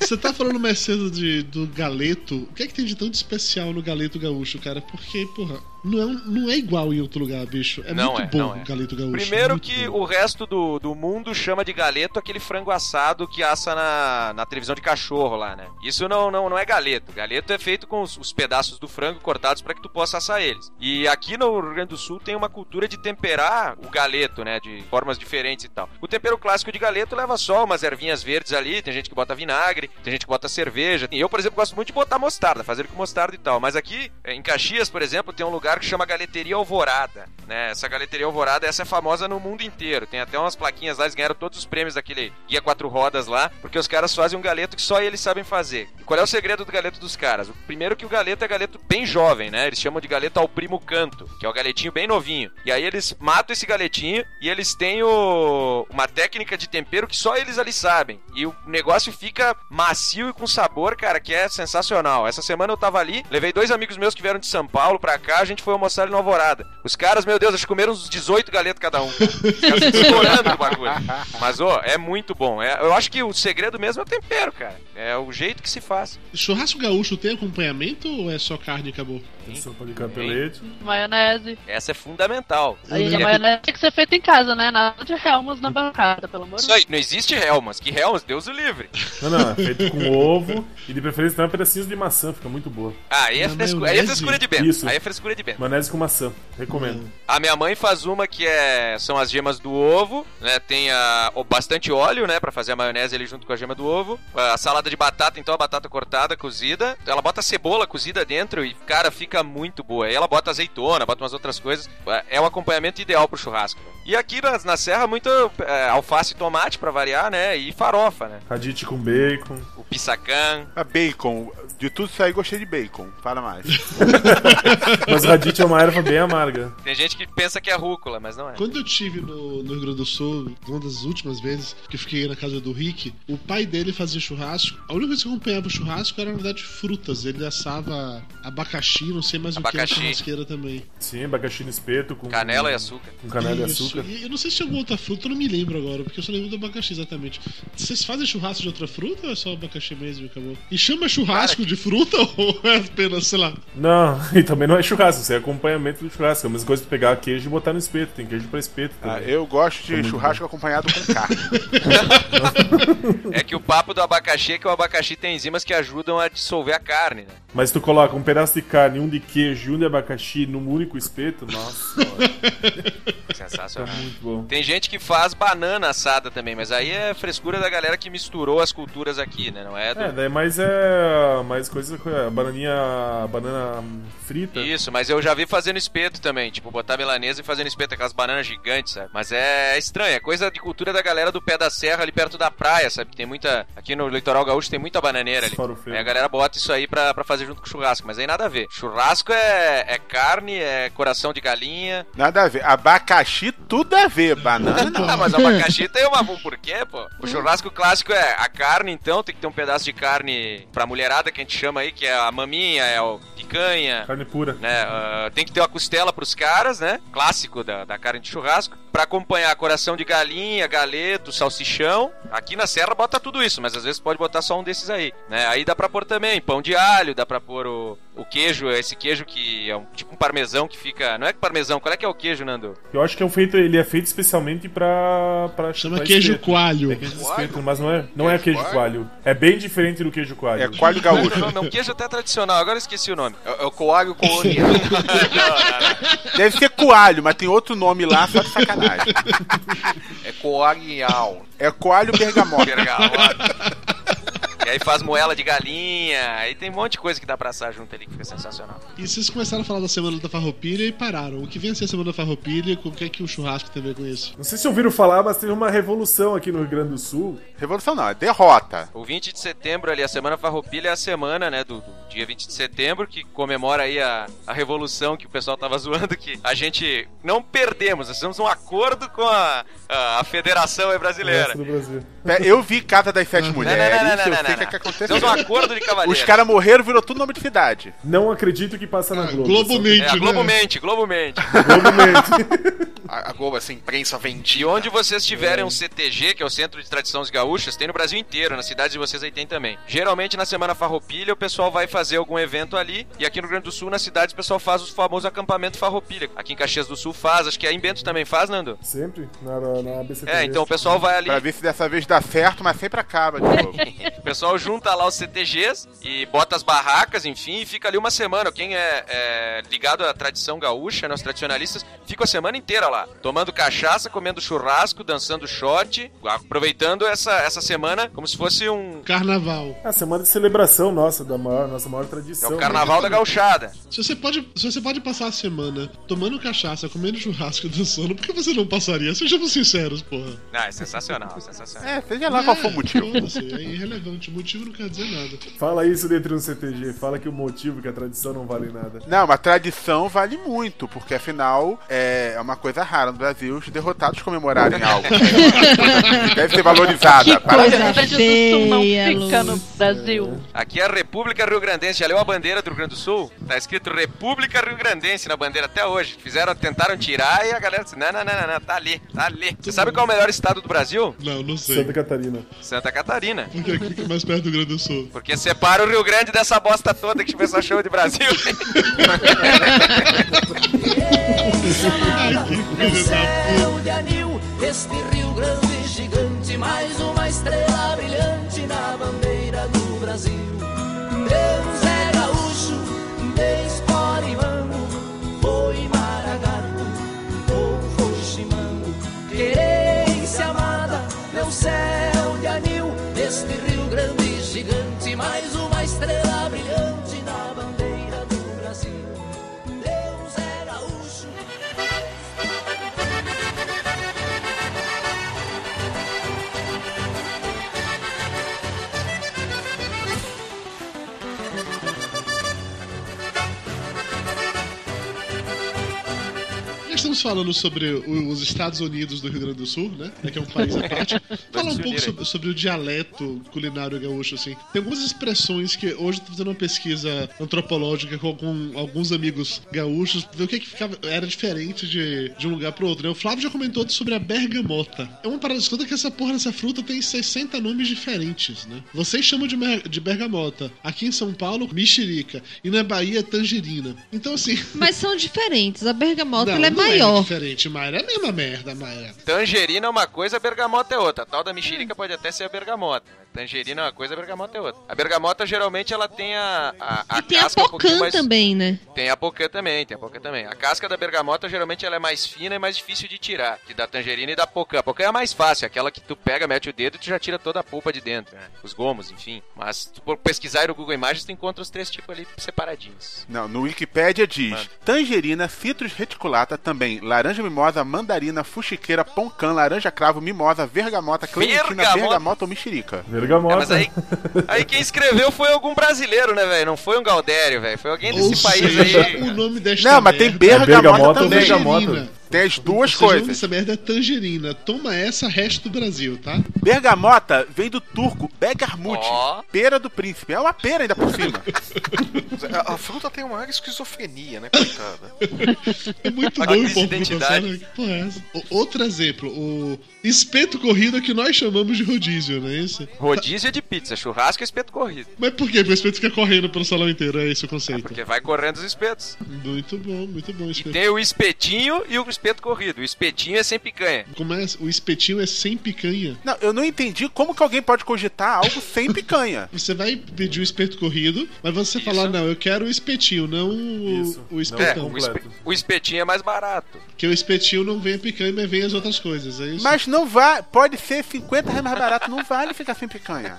Speaker 3: Você tá falando mais cedo de, do galeto. O que é que tem de tão de especial no galeto gaúcho, cara? Porque, porra, não é, não é igual em outro lugar, bicho. É
Speaker 9: Não
Speaker 3: muito
Speaker 9: é,
Speaker 3: bom
Speaker 9: não é.
Speaker 3: o galeto gaúcho.
Speaker 9: Primeiro que
Speaker 3: bom.
Speaker 9: o resto do, do mundo chama de galeto aquele frango assado que assa na, na televisão de cachorro lá, né? Isso não, não, não é galeto. Galeto é feito com os, os pedaços do frango cortados para que tu possa assar eles. E aqui no Rio Grande do Sul tem uma cultura de temperar o galeto, né? De formas diferentes e tal. O tempero clássico de galeto leva só umas ervinhas verdes ali, tem gente que bota vinagre, tem gente que bota cerveja. Eu, por exemplo, gosto muito de botar mostarda, fazer com mostarda e tal. Mas aqui, em Caxias, por exemplo, tem um lugar que chama Galeteria Alvorada, né? Essa Galeteria Alvorada, essa é famosa no mundo inteiro. Tem até umas plaquinhas lá, eles ganharam todos os prêmios daquele Guia Quatro Rodas lá, porque os caras fazem um galeto que só eles sabem fazer. E qual é o segredo do galeto dos caras? O primeiro que o galeto é galeto bem jovem, né? Eles chamam de galeto ao primo canto, que é o galetinho bem novinho. E aí eles matam esse galetinho e eles têm o... uma técnica de tempero que só eles ali sabem. E o negócio fica macio e com sabor, cara, que é sensacional. Essa semana eu tava ali, levei dois amigos meus que vieram de São Paulo pra cá, a gente foi almoçar ali no Alvorada. Os caras, meu Deus, acho que comeram uns 18 galetos cada um. Estourando do bagulho. Mas, ó, é muito bom. É, eu acho que o segredo mesmo é o tempero, cara. É o jeito que se faz.
Speaker 3: Churrasco gaúcho tem acompanhamento ou é só carne e acabou?
Speaker 7: Sopa de capelete.
Speaker 8: Maionese.
Speaker 9: Essa é fundamental.
Speaker 8: Aí a
Speaker 9: É-
Speaker 8: maionese tem que ser feita em casa, né? Nada de Helmas na bancada, pelo amor de
Speaker 9: Isso aí, não existe Helmas. Que Helmas? Deus o livre.
Speaker 7: Não, não, é feito com ovo e de preferência também pedacinhos de maçã, fica muito boa.
Speaker 9: Ah, aí é,
Speaker 3: Na
Speaker 9: frescura, aí é frescura de Bento.
Speaker 7: Isso.
Speaker 9: Aí é frescura de Bento.
Speaker 7: Maionese com maçã, recomendo.
Speaker 9: A minha mãe faz uma que é são as gemas do ovo, né? Tem a, o- bastante óleo, né, Pra fazer a maionese ali junto com a gema do ovo. A salada de batata, então a batata cortada, cozida. Ela bota a cebola cozida dentro e cara, fica muito boa. Aí ela bota azeitona, bota umas outras coisas. É o acompanhamento ideal pro churrasco. E aqui na, na serra muito é, alface e tomate pra variar, né? E farofa, né?
Speaker 7: Radite com bacon.
Speaker 9: O pissacan.
Speaker 5: A bacon. De tudo isso aí, gostei de bacon. Fala mais.
Speaker 7: Mas radite é uma erva bem amarga.
Speaker 9: Tem gente que pensa que é rúcula, mas não é.
Speaker 3: Quando eu tive no, no Rio Grande do Sul, uma das últimas vezes que eu fiquei na casa do Rick, o pai dele fazia churrasco. A única coisa que acompanhava o churrasco era, na verdade, frutas. Ele assava abacaxi, não sei mais o que,
Speaker 9: Abacaxi.
Speaker 3: churrasqueira também.
Speaker 7: Sim, abacaxi no espeto com.
Speaker 9: Canela e açúcar.
Speaker 7: Com canela e
Speaker 3: Isso.
Speaker 7: açúcar.
Speaker 3: E eu não sei se tinha alguma outra fruta, eu não me lembro agora, porque eu só lembro do abacaxi exatamente. Vocês fazem churrasco de outra fruta ou é só abacaxi mesmo e acabou? E chama churrasco de fruta ou é apenas, sei lá?
Speaker 7: Não, e também não é churrasco, isso é acompanhamento do churrasco. É a mesma coisa de pegar queijo e botar no espeto. Tem queijo pra espeto.
Speaker 5: Ah,
Speaker 7: também.
Speaker 5: eu gosto de
Speaker 7: É
Speaker 5: churrasco acompanhado com carne.
Speaker 9: É que o papo do abacaxi é que o abacaxi tem enzimas que ajudam a dissolver a carne, né?
Speaker 7: Mas tu coloca um pedaço de carne, um de queijo e um de abacaxi num único espeto, nossa.
Speaker 9: Sensacional.
Speaker 7: É muito bom.
Speaker 9: Tem gente que faz banana assada também, mas aí é frescura da galera que misturou as culturas aqui, né? Não é do...
Speaker 7: É, daí mais é. Mais coisa. a Bananinha. Banana frita.
Speaker 9: Isso, mas eu já vi fazendo espeto também, tipo, botar milanesa e fazendo espeto, aquelas bananas gigantes, sabe? Mas é estranho, é coisa de cultura da galera do pé da serra ali perto da praia, sabe? Tem muita. Aqui no litoral gaúcho tem muita bananeira ali. Aí a galera bota isso aí pra, pra fazer junto com churrasco, mas aí nada a ver. Churrasco é, é carne, é coração de galinha.
Speaker 5: Nada a ver. Abacaxi, tudo a ver. Banana não.
Speaker 9: Ah, mas o abacaxi tem uma, um porquê, pô. O churrasco clássico é a carne, então, tem que ter um pedaço de carne pra mulherada, que a gente chama aí, que é a maminha, é o picanha.
Speaker 7: Carne pura.
Speaker 9: Né? ah, tem que ter uma costela pros caras, né? Clássico da, da carne de churrasco. Pra acompanhar coração de galinha, galeto, salsichão. Aqui na serra bota tudo isso, mas às vezes pode botar só um desses aí. Né? Aí dá pra pôr também pão de alho, dá pra pôr o, o queijo, esse queijo que é um, tipo um parmesão que fica. Não é que parmesão, qual é que é o queijo, Nando?
Speaker 7: Eu acho que é um feito, ele é feito especialmente pra. pra
Speaker 3: Chama
Speaker 7: pra
Speaker 3: queijo
Speaker 7: espeto.
Speaker 3: coalho.
Speaker 7: É queijo de espeto, mas não é, não é queijo coalho. É bem diferente do queijo coalho.
Speaker 5: É coalho gaúcho.
Speaker 9: não, não, queijo até tradicional, agora eu esqueci o nome.
Speaker 6: É, é o coalho colonial.
Speaker 5: Deve ser coalho, mas tem outro nome lá só de sacanagem.
Speaker 6: é coalhal.
Speaker 5: É coalho bergamota.
Speaker 9: Bergamota. E aí faz moela de galinha, aí tem um monte de coisa que dá pra assar junto ali que fica sensacional.
Speaker 3: E vocês começaram a falar da Semana da Farroupilha e pararam. O que vem a ser a Semana da Farroupilha? Com o que é que o churrasco tem a ver com isso?
Speaker 7: Não sei se ouviram falar, mas teve uma revolução aqui no Rio Grande do Sul.
Speaker 5: Revolução não, é derrota.
Speaker 9: O 20 de setembro ali, a Semana Farroupilha é a semana, né, do, do dia 20 de setembro, que comemora aí a, a revolução que o pessoal tava zoando, que a gente não perdemos, nós temos um acordo com a, a, a Federação brasileira.
Speaker 7: Brasil.
Speaker 5: É, Eu vi Casa das Sete Mulheres,
Speaker 9: não, não, não,
Speaker 5: eu
Speaker 9: não,
Speaker 5: o que, que aconteceu.
Speaker 9: Temos um acordo de cavalheiro.
Speaker 5: Os caras morreram, virou tudo nome de cidade.
Speaker 7: Não acredito que passa na Globo.
Speaker 3: Globo
Speaker 7: Só-
Speaker 3: Mente,
Speaker 9: É, a
Speaker 3: né?
Speaker 9: Globo mente, Globo mente.
Speaker 7: Globo mente.
Speaker 6: A, a Globo, essa imprensa
Speaker 9: E
Speaker 6: vendida.
Speaker 9: onde vocês tiverem um CTG, que é o Centro de Tradições Gaúchas, tem no Brasil inteiro, nas cidades de vocês aí tem também. Geralmente na Semana Farroupilha o pessoal vai fazer algum evento ali, e aqui no Rio Grande do Sul, nas cidades, o pessoal faz o famoso acampamento Farroupilha. Aqui em Caxias do Sul faz, acho que aí em Bento também faz, Nando?
Speaker 7: Sempre na, na, na ABCTV.
Speaker 9: É, então o pessoal vai ali,
Speaker 5: Pra ver se dessa vez dá certo, mas sempre acaba de novo.
Speaker 9: o pessoal junta lá os CTGs e bota as barracas, enfim, e fica ali uma semana. Quem é, é ligado à tradição gaúcha, né, os tradicionalistas, fica a semana inteira lá, tomando cachaça, comendo churrasco, dançando shot, aproveitando essa, essa semana como se fosse um.
Speaker 3: Carnaval.
Speaker 7: É a semana de celebração nossa, da maior, nossa maior tradição.
Speaker 9: É o carnaval da gauchada.
Speaker 3: Se você, pode, se você pode passar a semana tomando cachaça, comendo churrasco e dançando, por que você não passaria? Sejamos sinceros, porra.
Speaker 9: Ah, é sensacional, sensacional.
Speaker 5: É, seja lá qual for o motivo.
Speaker 3: É irrelevante. O motivo não quer dizer nada.
Speaker 7: Fala isso dentro do CTG. Fala que o motivo, que a tradição não vale nada.
Speaker 5: Não, mas tradição vale muito, porque afinal é uma coisa rara no Brasil os derrotados comemorarem algo. Deve ser valorizada.
Speaker 8: Que coisa Grande do Sul não fica no. Brasil.
Speaker 9: Aqui é a República Rio Grandense. Já leu a bandeira do Rio Grande do Sul? Tá escrito República Rio Grandense na bandeira até hoje. Fizeram, tentaram tirar e a galera disse: não, não, não, não, não, tá ali, tá ali. Você sabe qual é o melhor estado do Brasil?
Speaker 3: Não, não sei.
Speaker 7: Santa Catarina.
Speaker 9: Santa Catarina.
Speaker 3: Porque aqui fica mais perto do Rio Grande do Sul.
Speaker 9: Porque separa o Rio Grande dessa bosta toda que o pessoal chama de Brasil.
Speaker 2: De anil, este Rio Grande gigante, mais uma estrela brilhante na bandeira do Brasil. Deus é gaúcho, de espora e mango, foi maragato, ou foi chimango. Querência amada, meu céu
Speaker 3: estamos falando sobre os Estados Unidos do Rio Grande do Sul, né? É que é um país à parte. Falar um pouco sobre, sobre o dialeto culinário gaúcho, assim. Tem algumas expressões que hoje eu tô fazendo uma pesquisa antropológica com, com alguns amigos gaúchos, ver o que, que ficava, era diferente de, de um lugar pro outro. né? O Flávio já comentou sobre a bergamota. É uma parada escuta que essa porra dessa fruta tem 60 nomes diferentes, né? Vocês chamam de, mer- de bergamota. Aqui em São Paulo, mexerica. E na Bahia, tangerina. Então, assim.
Speaker 4: Mas são diferentes. A bergamota
Speaker 3: não,
Speaker 4: ela é maior.
Speaker 3: É diferente, Mayra. É a mesma merda, Mayra.
Speaker 9: Tangerina é uma coisa, bergamota é outra. A tal da mexerica pode até ser a bergamota. Tangerina é uma coisa, a bergamota é outra. A bergamota geralmente ela tem a, a, a
Speaker 4: E tem a
Speaker 9: casca um pouquinho
Speaker 4: pocã
Speaker 9: mais...
Speaker 4: também, né?
Speaker 9: Tem a pocã também, tem a pocã também. A casca da bergamota geralmente ela é mais fina e mais difícil de tirar. Que da tangerina e da pocã. A pocã é a mais fácil, aquela que tu pega, mete o dedo e tu já tira toda a polpa de dentro, né? Os gomos, enfim. Mas se tu pesquisar no Google Imagens, tu encontra os três tipos ali separadinhos.
Speaker 5: Não, no Wikipédia diz: tangerina, citrus reticulata, também laranja mimosa, mandarina, fuxiqueira, poncã, laranja cravo, mimosa, vergamota, clementina,
Speaker 9: Bergamota?
Speaker 5: bergamota ou mexerica.
Speaker 7: Bergamota.
Speaker 9: É, mas aí, aí quem escreveu foi algum brasileiro, né, velho? Não foi um Galdério, velho. Foi alguém desse
Speaker 3: Ou
Speaker 9: país
Speaker 3: seja,
Speaker 9: aí.
Speaker 3: o nome desta
Speaker 5: Não, mas tem bergamota,
Speaker 7: bergamota,
Speaker 5: também.
Speaker 3: Tangerina.
Speaker 5: Tem as duas
Speaker 3: Ou seja,
Speaker 5: coisas.
Speaker 3: dessa merda é tangerina. Toma essa, resto do Brasil, tá?
Speaker 5: Bergamota vem do turco Begarmut,
Speaker 9: Ó.
Speaker 5: pera do príncipe. É uma pera ainda por cima.
Speaker 6: A, a fruta tem uma esquizofrenia, né, coitada?
Speaker 3: É muito
Speaker 9: A
Speaker 3: bom
Speaker 9: identidade.
Speaker 3: Que porra é essa? Outro exemplo, o espeto corrido que nós chamamos de rodízio, não é isso?
Speaker 9: Rodízio de pizza, churrasco e espeto corrido.
Speaker 3: Mas por quê? Porque o espeto fica correndo pelo salão inteiro, é esse o conceito.
Speaker 9: Porque vai correndo os espetos.
Speaker 3: Muito bom, muito bom. espeto.
Speaker 9: Tem o espetinho e o espeto corrido. O espetinho é sem picanha.
Speaker 3: Como é? O espetinho é sem picanha.
Speaker 5: Não, eu não entendi como que alguém pode cogitar algo sem picanha.
Speaker 3: Você vai pedir o espeto corrido, mas você falar, não, eu quero o espetinho, não o,
Speaker 7: Isso.
Speaker 3: o
Speaker 9: É,
Speaker 3: espetão.
Speaker 9: o, espe- o espetinho é mais barato.
Speaker 3: Porque o espetinho não vem a picanha, mas vem as outras coisas, é isso?
Speaker 5: Mas não vai, pode ser 50 reais mais barato, não vale ficar sem picanha.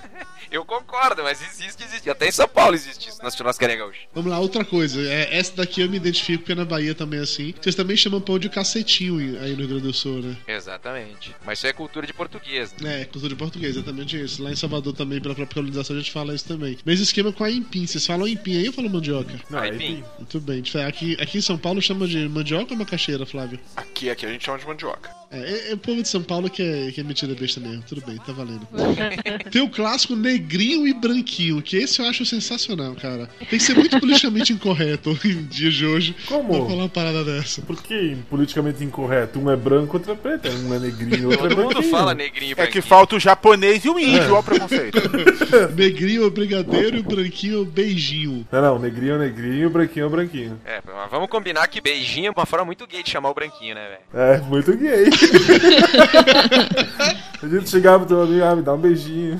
Speaker 9: Eu concordo, mas existe, existe. Até em São Paulo existe isso, nas churrascarias gaúchas.
Speaker 3: Vamos lá, outra coisa. É, essa daqui eu me identifico porque na Bahia também é assim. Vocês também chamam pão de cacetinho aí no Rio Grande do Sul, né?
Speaker 9: Exatamente. Mas isso é cultura de português. Né?
Speaker 3: É, cultura de português, exatamente isso. Lá em Salvador também, pela própria colonização, a gente fala isso também. Mesmo esquema com a empim. Vocês falam empim aí ou falam mandioca?
Speaker 7: Não, aí
Speaker 9: Aipim.
Speaker 3: Muito bem. Aqui, aqui em São Paulo chama de mandioca ou macaxeira, Flávio?
Speaker 6: Aqui, aqui a gente chama de mandioca.
Speaker 3: É, é, é o povo de São Paulo que é, que é mentira besta mesmo. Tudo bem, tá valendo. Tem o clássico negrinho e branquinho, que esse eu acho sensacional, cara. Tem que ser muito politicamente incorreto em dias de hoje
Speaker 7: Como?
Speaker 3: pra falar uma parada dessa.
Speaker 7: Por que politicamente incorreto? Um é branco, outro é preto. Um é negrinho, outro é
Speaker 9: Todo mundo
Speaker 7: branquinho.
Speaker 9: fala negrinho e
Speaker 5: É
Speaker 9: branquinho.
Speaker 5: que falta o japonês e o índio, ó o preconceito.
Speaker 3: Negrinho é o brigadeiro e o branquinho é o beijinho.
Speaker 7: Não, não, negrinho é negrinho, o branquinho é branquinho.
Speaker 9: É, mas vamos combinar que beijinho é uma forma muito gay de chamar o branquinho, né, velho?
Speaker 7: É, muito gay. a gente chegava pro teu amigo, ah, me dá um beijinho.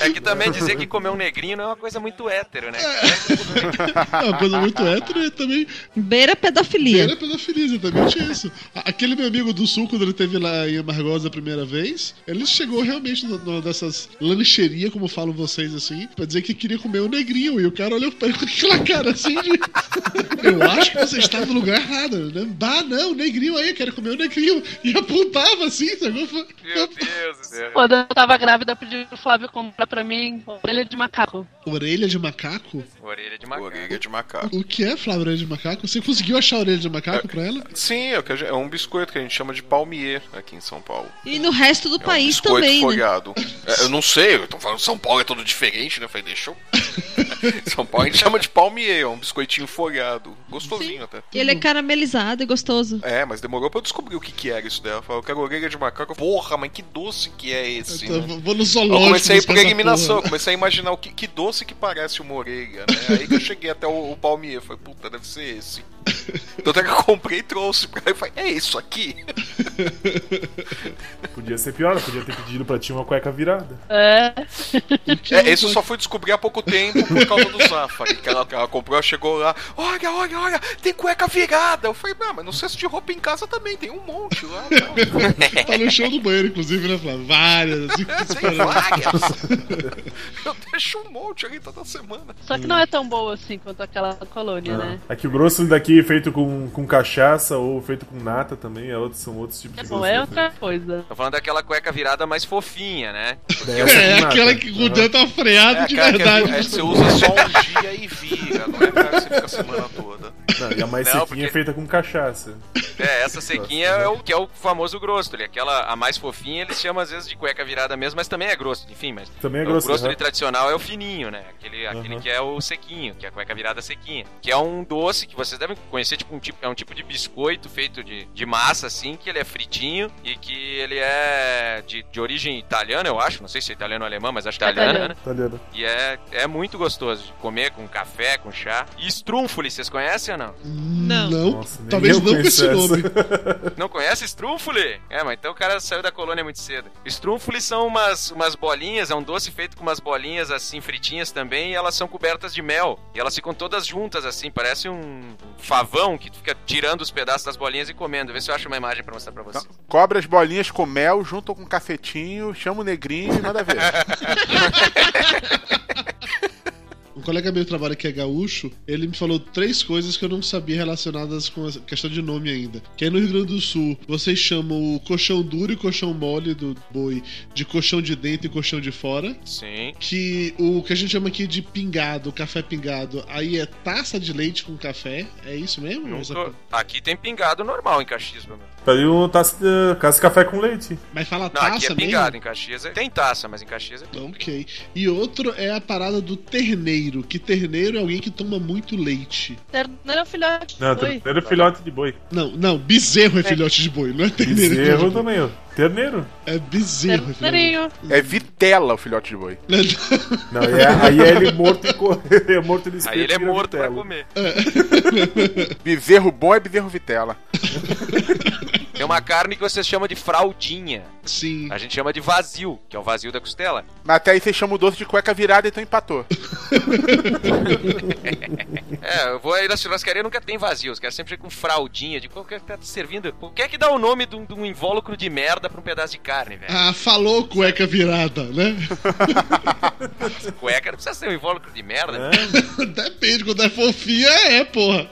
Speaker 9: É que também dizer que comer um negrinho não é uma coisa muito hétero, né?
Speaker 3: É uma coisa muito hétero e também
Speaker 4: Beira pedofilia.
Speaker 3: era pedofilia, exatamente isso. A- Aquele meu amigo do sul, quando ele teve lá em Amargosa a primeira vez, ele chegou realmente numa dessas lancherias, como falam vocês assim, pra dizer que queria comer o negrinho. E o cara olhou pra ele com aquela cara assim de. Eu acho que você está no lugar errado, né? Bah, não, o negrinho aí, eu quero comer o negrinho. E apontava assim, sacou?
Speaker 9: Meu Deus do céu.
Speaker 8: Quando eu tava grávida, eu pedi pro Flávio comprar pra mim, orelha de macaco.
Speaker 3: Orelha de macaco?
Speaker 9: Orelha de macaco.
Speaker 6: Orelha de macaco.
Speaker 3: O que é, Flávio, orelha de macaco? Você conseguiu achar a orelha de macaco pra ela?
Speaker 6: Sim, é, o é um biscoito que a gente chama de palmier aqui em São Paulo.
Speaker 4: E no resto do
Speaker 6: É um
Speaker 4: país
Speaker 6: biscoito
Speaker 4: também, né?
Speaker 6: folhado. É, eu não sei, eu tô falando São Paulo é todo diferente, né? Eu falei, deixa eu. São Paulo a gente chama de palmier, é um biscoitinho folhado. Gostosinho até.
Speaker 4: E ele é caramelizado e gostoso.
Speaker 6: É, mas demorou pra eu descobrir o que, que era isso dela. Eu falei, eu quero orelha de macaco. Porra, mas que doce que é esse?
Speaker 3: Então,
Speaker 6: né?
Speaker 3: vou no
Speaker 6: Eu comecei por eliminação,
Speaker 3: porra.
Speaker 6: comecei a imaginar o que, que doce que parece uma orelha, né? Aí que eu cheguei até o, o palmier, falei, puta, deve ser esse. Tanto é que eu comprei e trouxe pra ele, eu falei, é isso aqui?
Speaker 7: Podia ser pior, podia ter pedido pra ti uma cueca virada.
Speaker 8: É.
Speaker 6: É, esse eu só fui descobrir há pouco tempo por causa do Zafari, que ela, que ela comprou, ela chegou lá, olha, olha, olha, tem cueca virada. Eu falei, ah, mas no cesto de roupa em casa também tem um monte lá. não."
Speaker 3: Tá no chão do banheiro, inclusive, né, Flávio? Várias. assim,
Speaker 6: Tem várias. Eu deixo um monte ali toda semana.
Speaker 8: Só que não é tão boa assim quanto aquela colônia, né?
Speaker 7: Aqui o grosso daqui feito com, com cachaça ou feito com nata também, é outro, são outros tipos de
Speaker 8: Bom,
Speaker 7: grosso.
Speaker 8: é outra coisa.
Speaker 9: Tô falando daquela cueca virada mais fofinha, né?
Speaker 3: É,
Speaker 7: com
Speaker 3: aquela que o Dan tá freado
Speaker 6: É
Speaker 3: de
Speaker 6: aquela que é-
Speaker 3: verdade.
Speaker 6: é, você usa só um dia e vira, não é que você fica a semana toda.
Speaker 7: Não, e a mais
Speaker 9: Não,
Speaker 7: sequinha
Speaker 9: porque-
Speaker 7: é feita com cachaça.
Speaker 9: É, essa sequinha é o que é o famoso grosso. Aquela, a mais fofinha, eles chamam às vezes de cueca virada mesmo, mas também é grosso, enfim, mas.
Speaker 7: Também é
Speaker 9: o
Speaker 7: grosso,
Speaker 9: grosso
Speaker 7: aham.
Speaker 9: tradicional é o fininho, né? Aquele, aquele
Speaker 7: Aham.
Speaker 9: que é o sequinho, que é a cueca virada sequinha. Que é um doce que vocês devem conhecer, tipo, um tipo, é um tipo de biscoito feito de, de massa, assim, que ele é fritinho e que ele é de, de origem italiana, eu acho. Não sei se é italiano ou alemão, mas acho que é. Italiano. E é, é muito gostoso de comer com café, com chá. E strunfoli, vocês conhecem ou não?
Speaker 3: Não.
Speaker 7: Nossa,
Speaker 3: talvez não com esse nome.
Speaker 9: Não conhece Strunfuli? É, mas então o cara saiu da colônia muito cedo. Strunfuli são umas, umas bolinhas, é um doce feito com umas bolinhas assim fritinhas também, e elas são cobertas de mel. E elas ficam todas juntas assim, parece um favão que tu fica tirando os pedaços das bolinhas e comendo. Vê se eu acho uma imagem pra mostrar pra você.
Speaker 5: Cobre as bolinhas com mel, junto com um cafetinho, chama o negrinho e manda ver.
Speaker 3: Um colega meu que trabalha que é gaúcho, ele me falou três coisas que eu não sabia relacionadas com a questão de nome ainda. Que aí no Rio Grande do Sul, vocês chamam o colchão duro e colchão mole do boi de colchão de dentro e colchão de fora.
Speaker 9: Sim.
Speaker 3: Que o que a gente chama aqui de pingado, café pingado, aí é taça de leite com café. É isso mesmo?
Speaker 9: Nunca- Aqui tem pingado normal em Caxias, meu.
Speaker 7: Ali um taça de, taça de café com leite.
Speaker 3: Mas fala
Speaker 9: Não,
Speaker 3: taça
Speaker 9: aqui é
Speaker 3: mesmo?
Speaker 9: pingado em Caxias. é- Tem taça, mas em Caxias é.
Speaker 3: Ok. E outro é a parada do terneiro, que terneiro é alguém que toma muito leite.
Speaker 8: Terneiro é um filhote.
Speaker 7: Não,
Speaker 8: Oi.
Speaker 7: terneiro é filhote de boi.
Speaker 3: Não, não, bezerro é filhote de boi, não é terneiro.
Speaker 7: Bezerro também, ó. Terneiro?
Speaker 3: É bezerro, é.
Speaker 8: Terneirinho.
Speaker 5: É vitela o filhote de boi.
Speaker 7: Não, e é- aí é ele morto e é morto no espeto
Speaker 9: Aí ele é morto pra
Speaker 7: vitelo.
Speaker 9: comer.
Speaker 5: Bezerro bom é bezerro vitela.
Speaker 9: Tem uma carne que vocês chamam de fraldinha.
Speaker 3: Sim.
Speaker 9: A gente chama de vazio, que é o vazio da costela.
Speaker 5: Mas até aí você chama o doce de cueca virada, então empatou.
Speaker 9: É, eu vou aí na churrascaria nunca tem vazio. Os caras sempre ficam com fraldinha. De qualquer que tá te servindo. O que é que dá o nome de um, de um invólucro de merda pra um pedaço de carne, velho?
Speaker 3: Ah, falou cueca virada, né?
Speaker 9: Cueca não precisa ser um invólucro de merda.
Speaker 3: Depende, quando é fofinha, é, porra.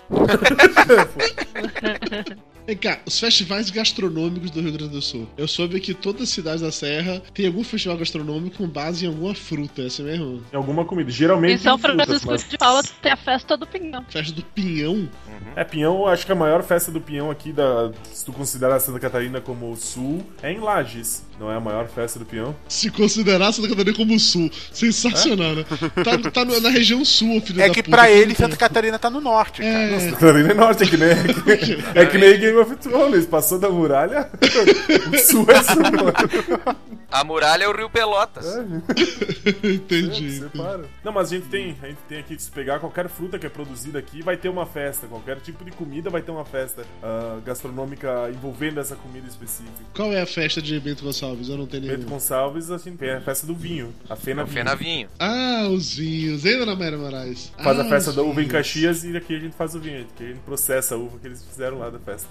Speaker 3: Vem cá, os festivais gastronômicos do Rio Grande do Sul. Eu soube que todas as cidades da Serra tem algum festival gastronômico com base em alguma fruta, é assim mesmo?
Speaker 7: Em alguma comida. Geralmente
Speaker 8: Em São
Speaker 7: tem frutas,
Speaker 8: Francisco
Speaker 7: mas-
Speaker 8: de Paula tem a festa do pinhão.
Speaker 3: Festa do Pinhão?
Speaker 7: É, Pinhão, acho que a maior festa do Pinhão aqui, da, se tu considerar Santa Catarina como o sul, é em Lages. Não é a maior festa do Pinhão?
Speaker 3: Se considerar Santa Catarina como sul. Sensacional, né? Tá, tá no- na região sul, filho
Speaker 5: É
Speaker 3: da
Speaker 5: que
Speaker 3: puta,
Speaker 5: pra ele Santa. Catarina tá no norte, cara.
Speaker 3: É.
Speaker 7: Santa Catarina é norte, é que nem, é que, é que nem Game of Thrones. Passou da muralha, o sul é sul.
Speaker 9: A muralha é o Rio Pelotas.
Speaker 3: Entendi.
Speaker 7: Separa. Não, mas a gente tem, a gente tem aqui, se pegar qualquer fruta que é produzida aqui, vai ter uma festa. Qualquer tipo de comida vai ter uma festa ah, gastronômica envolvendo essa comida específica.
Speaker 3: Qual é a festa de Bento Gonçalves? Eu não tenho
Speaker 7: Bento
Speaker 3: nenhum.
Speaker 7: Gonçalves, a gente tem a festa do vinho. A Fena
Speaker 9: O
Speaker 7: Vinho.
Speaker 9: Fena Vinho.
Speaker 3: Ah, os vinhos. Ainda na Mayra Moraes.
Speaker 7: Faz
Speaker 3: ah,
Speaker 7: a festa da uva em. Caxias e aqui a gente faz o vinho. Aqui a gente processa a uva que eles fizeram lá da festa.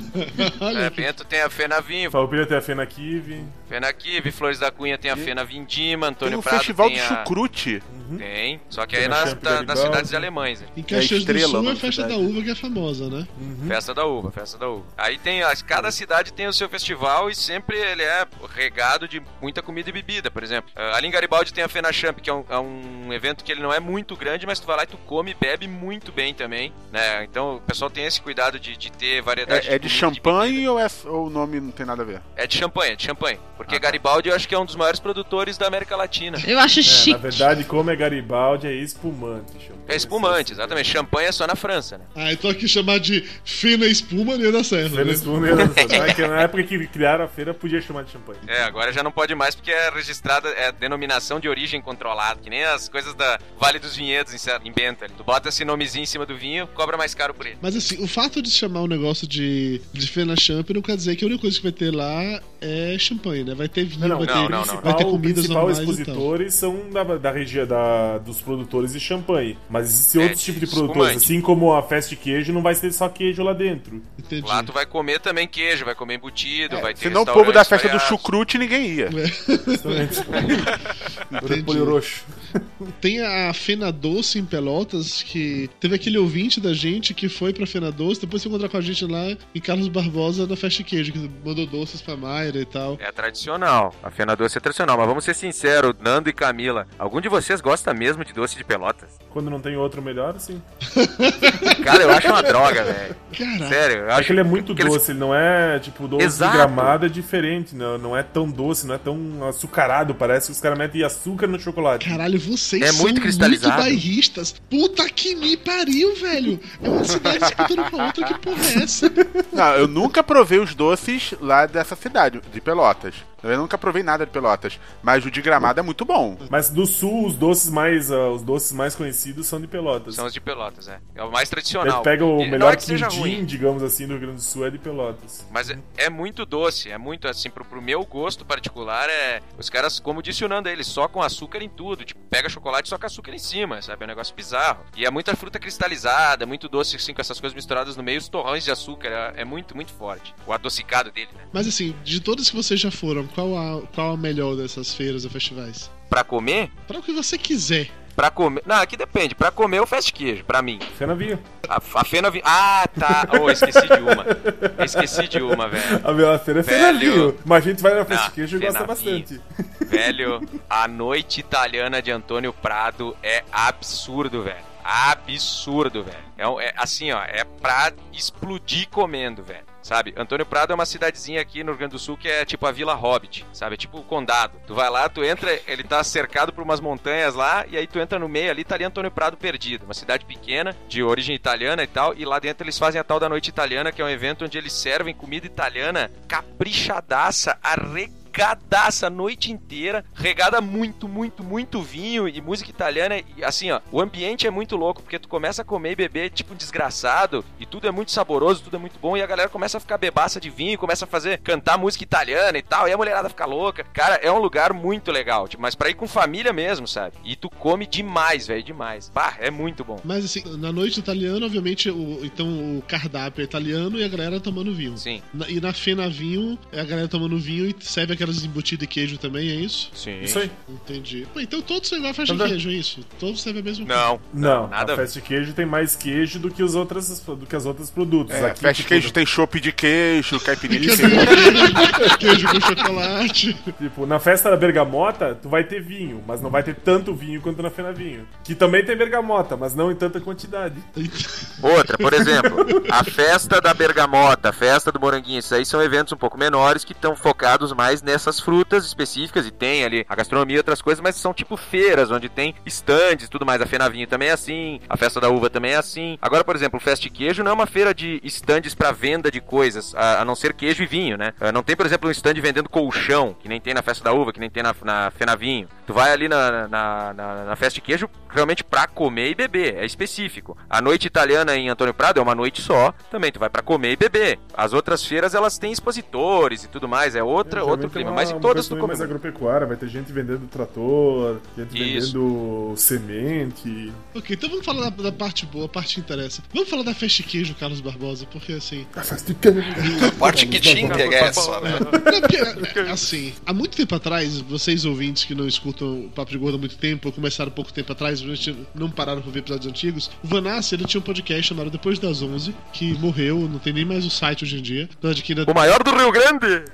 Speaker 3: Olha
Speaker 9: É, Bento tem a Fena Vinho,
Speaker 7: Falpilha tem a Fena Kiwi.
Speaker 9: Fena Kiwi, Vive, Flores da Cunha tem a Fena Vindima, Antônio
Speaker 5: Tem o
Speaker 9: Prado
Speaker 5: Festival
Speaker 9: tem
Speaker 5: do
Speaker 9: a...
Speaker 5: Chucrute.
Speaker 9: Tem, só que
Speaker 7: Tem
Speaker 9: aí
Speaker 7: a
Speaker 9: nas, da- nas cidades alemães. né?
Speaker 3: Em Caxias do
Speaker 5: Estrela,
Speaker 3: Sul é a
Speaker 5: da
Speaker 3: festa da uva que é famosa, né?
Speaker 9: Festa da uva, festa da uva. Aí tem, as- cada cidade tem o seu festival e sempre ele é regado de muita comida e bebida, por exemplo. Ah, Ali em Garibaldi tem a Fena Champ, que é um, é um evento que ele não é muito grande, mas tu vai lá e tu come e bebe muito bem também, né? Então o pessoal tem esse cuidado de, de ter variedade
Speaker 5: É, é de
Speaker 9: comida e
Speaker 5: champanhe ou, é, ou o nome não tem nada a ver?
Speaker 9: É de champanhe, é de champanhe. Porque Garibaldi eu acho que é um dos maiores produtores da América Latina.
Speaker 4: Eu acho
Speaker 7: É,
Speaker 4: chique.
Speaker 7: na verdade, como é Garibaldi, é espumante. champanhe.
Speaker 9: É espumante, exatamente. Champanhe é só na França, né?
Speaker 3: Ah, então aqui chamar de fina espuma não ia dar certo.
Speaker 7: Fena
Speaker 3: né?
Speaker 7: espuma, céu. É que na época que criaram a feira, podia chamar de champanhe.
Speaker 9: É, agora já não pode mais porque é registrada, é denominação de origem controlada, que nem as coisas da Vale dos Vinhedos em, em Bento ali. Tu bota esse nomezinho em cima do vinho, cobra mais caro por ele.
Speaker 3: Mas assim, o fato de chamar um negócio de, de Fena Champ não quer dizer que a única coisa que vai ter lá é champanhe, né? Vai ter vinho,
Speaker 7: Não,
Speaker 3: vai,
Speaker 9: não,
Speaker 3: ter,
Speaker 9: não, não.
Speaker 3: vai ter
Speaker 7: Os
Speaker 3: comidas
Speaker 7: principais
Speaker 3: normais e tal.
Speaker 7: expositores são da, da região da, dos produtores de champanhe. Mas existem
Speaker 9: É,
Speaker 7: outros
Speaker 9: de
Speaker 7: tipos de produtores.
Speaker 9: espumante.
Speaker 7: Assim como a festa de queijo, não vai ser só queijo lá dentro.
Speaker 3: Entendi.
Speaker 9: Lá tu vai comer também queijo, vai comer embutido, vai ter
Speaker 5: Senão o povo da festa do chucrute ninguém ia.
Speaker 7: Roxo.
Speaker 3: Tem a Fena Doce em Pelotas, que teve aquele ouvinte da gente que foi pra Fena Doce, depois se encontrar com a gente lá em Carlos Barbosa na Festa de Queijo, que mandou doces pra Mayra e tal.
Speaker 9: É tradicional. A Fena Doce é tradicional, mas vamos ser sinceros, Nando e Camila, algum de vocês gosta mesmo de doce de pelotas?
Speaker 7: Quando não tem outro melhor, sim.
Speaker 9: Cara, eu acho uma droga, velho. Sério, eu
Speaker 7: É
Speaker 9: acho
Speaker 7: que ele é muito
Speaker 9: que
Speaker 7: doce, ele não é tipo doce
Speaker 9: Exato.
Speaker 7: de gramado, é diferente, não, não é tão doce, não é tão açucarado, parece que os caras metem açúcar no chocolate.
Speaker 3: Caralho, vocês
Speaker 9: É
Speaker 3: são
Speaker 9: muito cristalizado.
Speaker 3: muito bairristas. Puta que me pariu, velho. É uma cidade disputando com a outra, que porra é essa?
Speaker 5: Não, eu nunca provei os doces lá dessa cidade, de Pelotas. Eu nunca provei nada de Pelotas. Mas o de Gramado é muito bom.
Speaker 7: Mas do sul, os doces mais, ah, os doces mais conhecidos são de Pelotas.
Speaker 9: São os de Pelotas, é. É o mais tradicional.
Speaker 7: tu pega o
Speaker 9: E
Speaker 7: melhor
Speaker 9: é
Speaker 7: quindim, digamos assim, do Rio Grande do Sul é de Pelotas.
Speaker 9: Mas é, é muito doce, é muito assim, pro, pro meu gosto particular, é. Os caras, como disse o Nando, eles só com açúcar em tudo. Tipo, pega chocolate só com açúcar em cima, sabe? É um negócio bizarro. E é muita fruta cristalizada, é muito doce, assim, com essas coisas misturadas no meio, os torrões de açúcar. É, é muito, muito forte. O adocicado dele, né?
Speaker 3: Mas assim, de todas que vocês já foram, qual a, qual a melhor dessas feiras ou festivais?
Speaker 9: Pra comer,
Speaker 3: Pra o que você quiser.
Speaker 9: Pra comer. Não, aqui depende. Pra comer, eu fast queijo, pra mim.
Speaker 7: Fena vinho.
Speaker 9: A, a fena vi... Ah, tá. Oh, esqueci de uma. Esqueci de uma, velho.
Speaker 7: A minha feira é fena vinho. Mas a gente vai na festa de queijo e gosta
Speaker 9: vinho.
Speaker 7: bastante.
Speaker 9: Velho, a noite italiana de Antônio Prado é absurdo, velho. Absurdo, velho. É, é assim, ó, é pra explodir comendo, velho. Sabe? Antônio Prado é uma cidadezinha aqui no Rio Grande do Sul que é tipo a Vila Hobbit, sabe? É tipo o condado. Tu vai lá, tu entra, ele tá cercado por umas montanhas lá, e aí tu entra no meio ali, tá ali Antônio Prado perdido. Uma cidade pequena, de origem italiana e tal, e lá dentro eles fazem a tal da Noite Italiana, que é um evento onde eles servem comida italiana caprichadaça, arregadaça a noite inteira, regada muito, muito, muito vinho e música italiana. E assim, ó, o ambiente é muito louco, porque tu começa a comer e beber tipo um desgraçado, e tudo é muito saboroso, tudo é muito bom, e a galera começa a ficar bebaça de vinho, começa a fazer, cantar música italiana e tal, e a mulherada fica louca. Cara, é um lugar muito legal, tipo, mas pra ir com família mesmo, sabe? E tu come demais, velho, demais. Bah, é muito bom.
Speaker 3: Mas assim, na noite italiana, obviamente, o, então o cardápio é italiano e a galera tomando vinho.
Speaker 9: Sim.
Speaker 3: Na- e na Fena Vinho, é a galera tomando vinho e serve aquelas embutidas de queijo também, é isso?
Speaker 9: Sim.
Speaker 7: Isso aí.
Speaker 3: Entendi. Pô, então todos são igual a festa de
Speaker 7: Então,
Speaker 3: queijo, é isso? Todos servem a mesma coisa.
Speaker 9: Não,
Speaker 7: Não,
Speaker 9: nada a
Speaker 7: festa de queijo tem mais queijo do que os outras, do que as outras produtos.
Speaker 5: É,
Speaker 7: Aqui,
Speaker 5: festa de
Speaker 7: tipo,
Speaker 5: queijo tem chopp de queijo, caipirinha de
Speaker 3: Queijo, com chocolate.
Speaker 7: Tipo, na festa da bergamota, tu vai ter vinho, mas não vai ter tanto vinho quanto na Fena Vinho. Que também tem bergamota, mas não em tanta quantidade.
Speaker 9: Outra, por exemplo, a festa da bergamota, a festa do moranguinho, isso aí são eventos um pouco menores que estão focados mais nessas frutas específicas e tem ali a gastronomia e outras coisas, mas são tipo feiras onde tem estandes e tudo mais. A Fenavinho também é assim, a festa da uva também é assim. Agora, por exemplo, o Festa Queijo não é uma feira de estandes para venda de coisas, a, a não ser queijo e vinho, né? Ah, Não tem, por exemplo, um stand vendendo colchão, que nem tem na festa da uva, que nem tem na, na Fenavinho. Tu vai ali na, na, na, na festa queijo realmente pra comer e beber, é específico. A noite italiana em Antônio Prado é uma noite só, também tu vai pra comer e beber. As outras feiras elas têm expositores e tudo mais, é outra,
Speaker 7: Geralmente
Speaker 9: outro
Speaker 7: tem
Speaker 9: clima,
Speaker 7: uma-
Speaker 9: mas em
Speaker 7: uma
Speaker 9: todas come
Speaker 7: mais agropecuária, vai ter gente vendendo trator, gente
Speaker 9: Isso.
Speaker 7: vendendo semente.
Speaker 3: Ok, então vamos falar da, da parte boa, a parte que interessa. Vamos falar da festa de queijo, Carlos Barbosa, porque assim.
Speaker 6: A parte que te interessa, né?
Speaker 3: É, assim, há muito tempo atrás, vocês ouvintes que não escutam o Papo de Gordo há muito tempo, ou começaram pouco tempo atrás, não pararam pra ver episódios antigos, o Vanassi, ele tinha um podcast chamado Depois das 11, que morreu, não tem nem mais o site hoje em dia. apesar de que ainda-
Speaker 9: O maior do Rio Grande!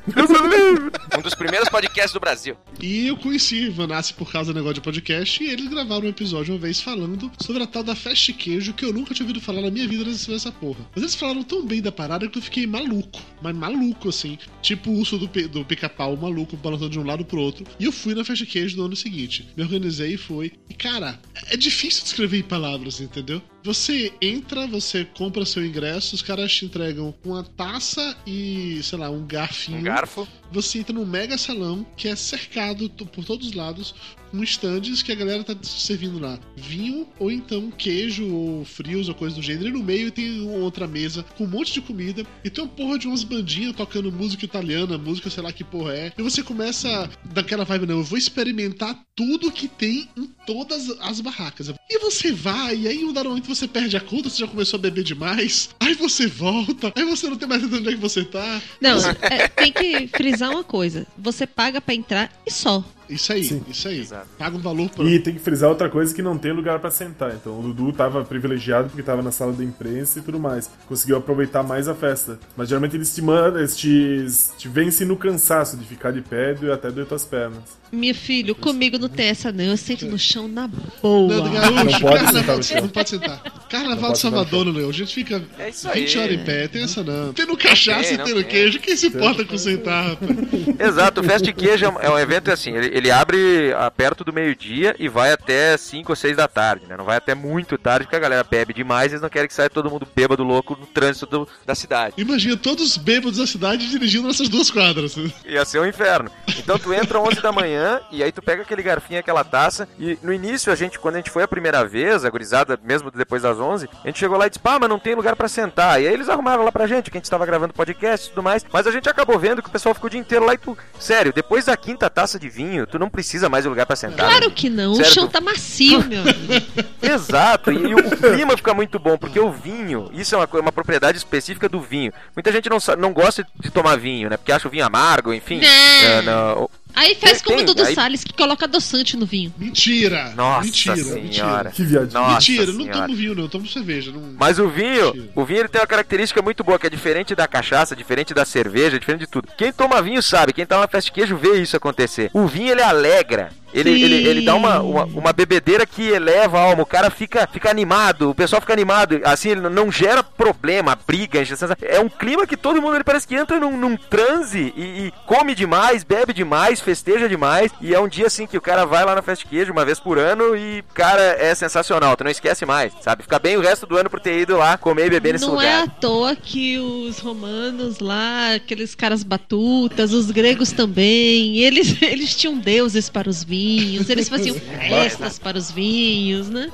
Speaker 9: Um dos primeiros podcasts do Brasil.
Speaker 3: E eu conheci Vanassi por causa do negócio de podcast, e eles gravaram um episódio uma vez falando sobre a tal da de queijo, que eu nunca tinha ouvido falar na minha vida nessa essa porra. Mas eles falaram tão bem da parada que eu fiquei maluco, mas maluco assim, tipo o urso do, do pica-pau, maluco, balançando de um lado pro outro. E eu fui na de queijo no ano seguinte. Me organizei e fui. E cara, é difícil descrever em palavras, entendeu? Você entra, você compra seu ingresso, os caras te entregam uma taça e, sei lá, um garfinho.
Speaker 9: Um garfo.
Speaker 3: Você entra num mega salão que é cercado por todos os lados com stands que a galera tá servindo lá. Vinho, ou então queijo, ou frios, ou coisa do gênero. E no meio tem uma outra mesa com um monte de comida. E tem uma porra de umas bandinhas tocando música italiana, música sei lá que porra é. E você começa daquela vibe, não, eu vou experimentar tudo que tem em todas as barracas. E você vai, e aí em um dado momento você perde a conta, você já começou a beber demais. Aí você volta, aí você não tem mais ideia de onde é que você tá.
Speaker 4: Não, é, tem que frisar uma coisa. Você paga pra entrar e só.
Speaker 3: Isso aí, isso aí. Paga um valor por.
Speaker 7: E tem que frisar outra coisa que não tem lugar pra sentar. Então o Dudu tava privilegiado porque tava na sala da imprensa e tudo mais. Conseguiu aproveitar mais a festa. Mas geralmente eles te mandam, eles te, te vencem no cansaço de ficar de pé e até doer tuas pernas.
Speaker 4: Meu filho, comigo não tem essa não. Eu sento no chão na boa.
Speaker 3: Não, gaúcho,
Speaker 7: Não pode
Speaker 3: carnaval,
Speaker 7: sentar no chão.
Speaker 3: Não pode sentar. Carnaval
Speaker 7: pode
Speaker 3: de
Speaker 7: no
Speaker 3: Salvador, não, A gente fica
Speaker 9: É isso
Speaker 3: 20
Speaker 9: aí.
Speaker 3: horas em pé, tem essa não. Tendo cachaça
Speaker 9: tem,
Speaker 3: e
Speaker 9: não
Speaker 3: tendo
Speaker 9: tem.
Speaker 3: queijo, quem se importa com sentar, rapaz?
Speaker 9: Exato, o Festa de Queijo é um- é um evento assim, ele, ele abre ah, perto do meio-dia e vai até 5 ou 6 da tarde, né? Não vai até muito tarde, porque a galera bebe demais e eles não querem que saia todo mundo bêbado louco no trânsito do- da cidade.
Speaker 3: Imagina todos os bêbados da cidade dirigindo nessas duas quadras.
Speaker 9: Ia ser um inferno. Então tu entra 11 da manhã e aí tu pega aquele garfinho, aquela taça. E no início, a gente, quando a gente foi a primeira vez, a gurizada, mesmo depois das 11, a gente chegou lá e disse, pá, mas não tem lugar pra sentar. E aí eles arrumaram lá pra gente, que a gente tava gravando podcast e tudo mais. Mas a gente acabou vendo que o pessoal ficou o dia inteiro lá e tu. Sério, depois da quinta taça de vinho, tu não precisa mais de lugar pra sentar.
Speaker 4: Claro
Speaker 9: né?
Speaker 4: que não.
Speaker 9: Sério,
Speaker 4: o chão
Speaker 9: tu-
Speaker 4: tá macio, meu amigo.
Speaker 9: Exato, e, e o clima fica muito bom, porque o vinho, isso é uma, co- uma propriedade específica do vinho. Muita gente não, não gosta de tomar vinho, né? Porque acha o vinho amargo, enfim.
Speaker 4: Não.
Speaker 9: É, não.
Speaker 4: Aí faz
Speaker 9: Tem-
Speaker 4: como o Dudu
Speaker 9: aí-
Speaker 4: Salles, que coloca adoçante no vinho.
Speaker 3: Mentira!
Speaker 9: Nossa
Speaker 3: mentira,
Speaker 9: senhora.
Speaker 3: mentira.
Speaker 7: Que viadinho.
Speaker 9: Nossa
Speaker 3: mentira, não
Speaker 9: senhora.
Speaker 3: tomo vinho, não, eu tomo cerveja. Não...
Speaker 9: Mas o vinho, o vinho ele tem uma característica muito boa, que é diferente da cachaça, diferente da cerveja, diferente de tudo. Quem toma vinho sabe, quem tá na festa de queijo vê isso acontecer. O vinho ele alegra. Ele, ele, ele dá uma, uma, uma bebedeira que eleva a alma, o cara fica, fica animado, o pessoal fica animado, assim, ele não gera problema, briga, é um clima que todo mundo ele parece que entra num, num transe e, e come demais, bebe demais, festeja demais, e é um dia assim que o cara vai lá na festa de queijo uma vez por ano e, cara, é sensacional, tu não esquece mais, sabe? Fica bem o resto do ano por ter ido lá comer e beber nesse
Speaker 4: Não
Speaker 9: lugar.
Speaker 4: é à toa que os romanos lá, aqueles caras batutas, os gregos também, eles, eles tinham deuses para os vinhos, eles faziam festas para os vinhos, né?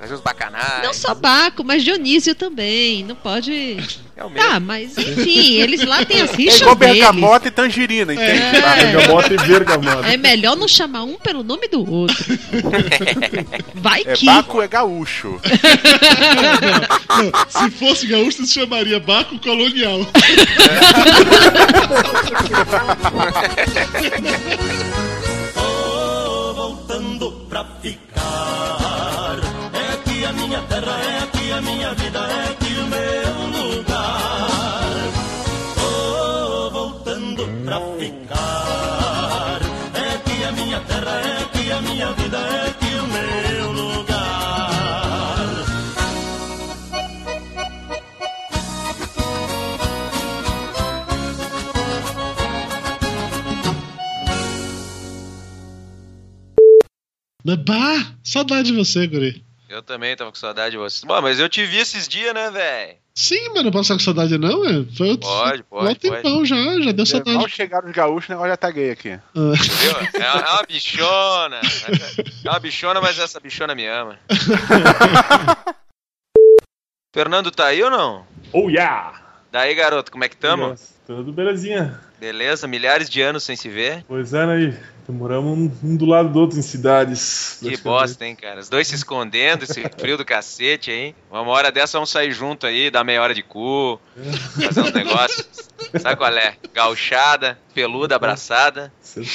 Speaker 9: Mas os bacanais.
Speaker 4: Não só Baco, mas Dionísio também. Não pode.
Speaker 9: É o mesmo.
Speaker 4: Tá, mas enfim, eles lá têm as
Speaker 5: É
Speaker 4: rixas
Speaker 5: igual
Speaker 4: deles.
Speaker 5: bergamota e tangerina, entende?
Speaker 4: É.
Speaker 7: Bergamota e vergamota.
Speaker 4: É melhor não chamar um pelo nome do outro. Vai
Speaker 5: É
Speaker 4: que.
Speaker 5: Baco é gaúcho.
Speaker 3: Não, se fosse gaúcho, se chamaria Baco Colonial.
Speaker 10: Tô
Speaker 3: saudade de você, guri.
Speaker 9: Eu também tava com saudade de vocês. Bom, mas eu te vi esses dias, né, velho?
Speaker 3: Sim, mas não posso estar com saudade não, é? Foi outro...
Speaker 9: Pode, pode,
Speaker 3: Mó tempão já, já deu
Speaker 5: Mal
Speaker 3: saudade.
Speaker 5: chegaram os gaúchos, o negócio já tá gay aqui.
Speaker 3: Ah.
Speaker 9: Viu? É uma, é uma bichona. É uma bichona, mas essa bichona me ama. Fernando tá aí ou não?
Speaker 7: Oh yeah!
Speaker 9: Daí, garoto, como é que tamo?
Speaker 7: Tudo belezinha.
Speaker 9: Beleza? Milhares de anos sem se ver.
Speaker 7: Pois é, né? Moramos um, do lado do outro em cidades.
Speaker 9: Que bosta, hein, cara? Os dois se escondendo, esse frio do cacete, hein? Uma hora dessa vamos sair junto aí, dar meia hora de cu, fazer uns negócios. Sabe qual é? Gauchada, peluda, abraçada.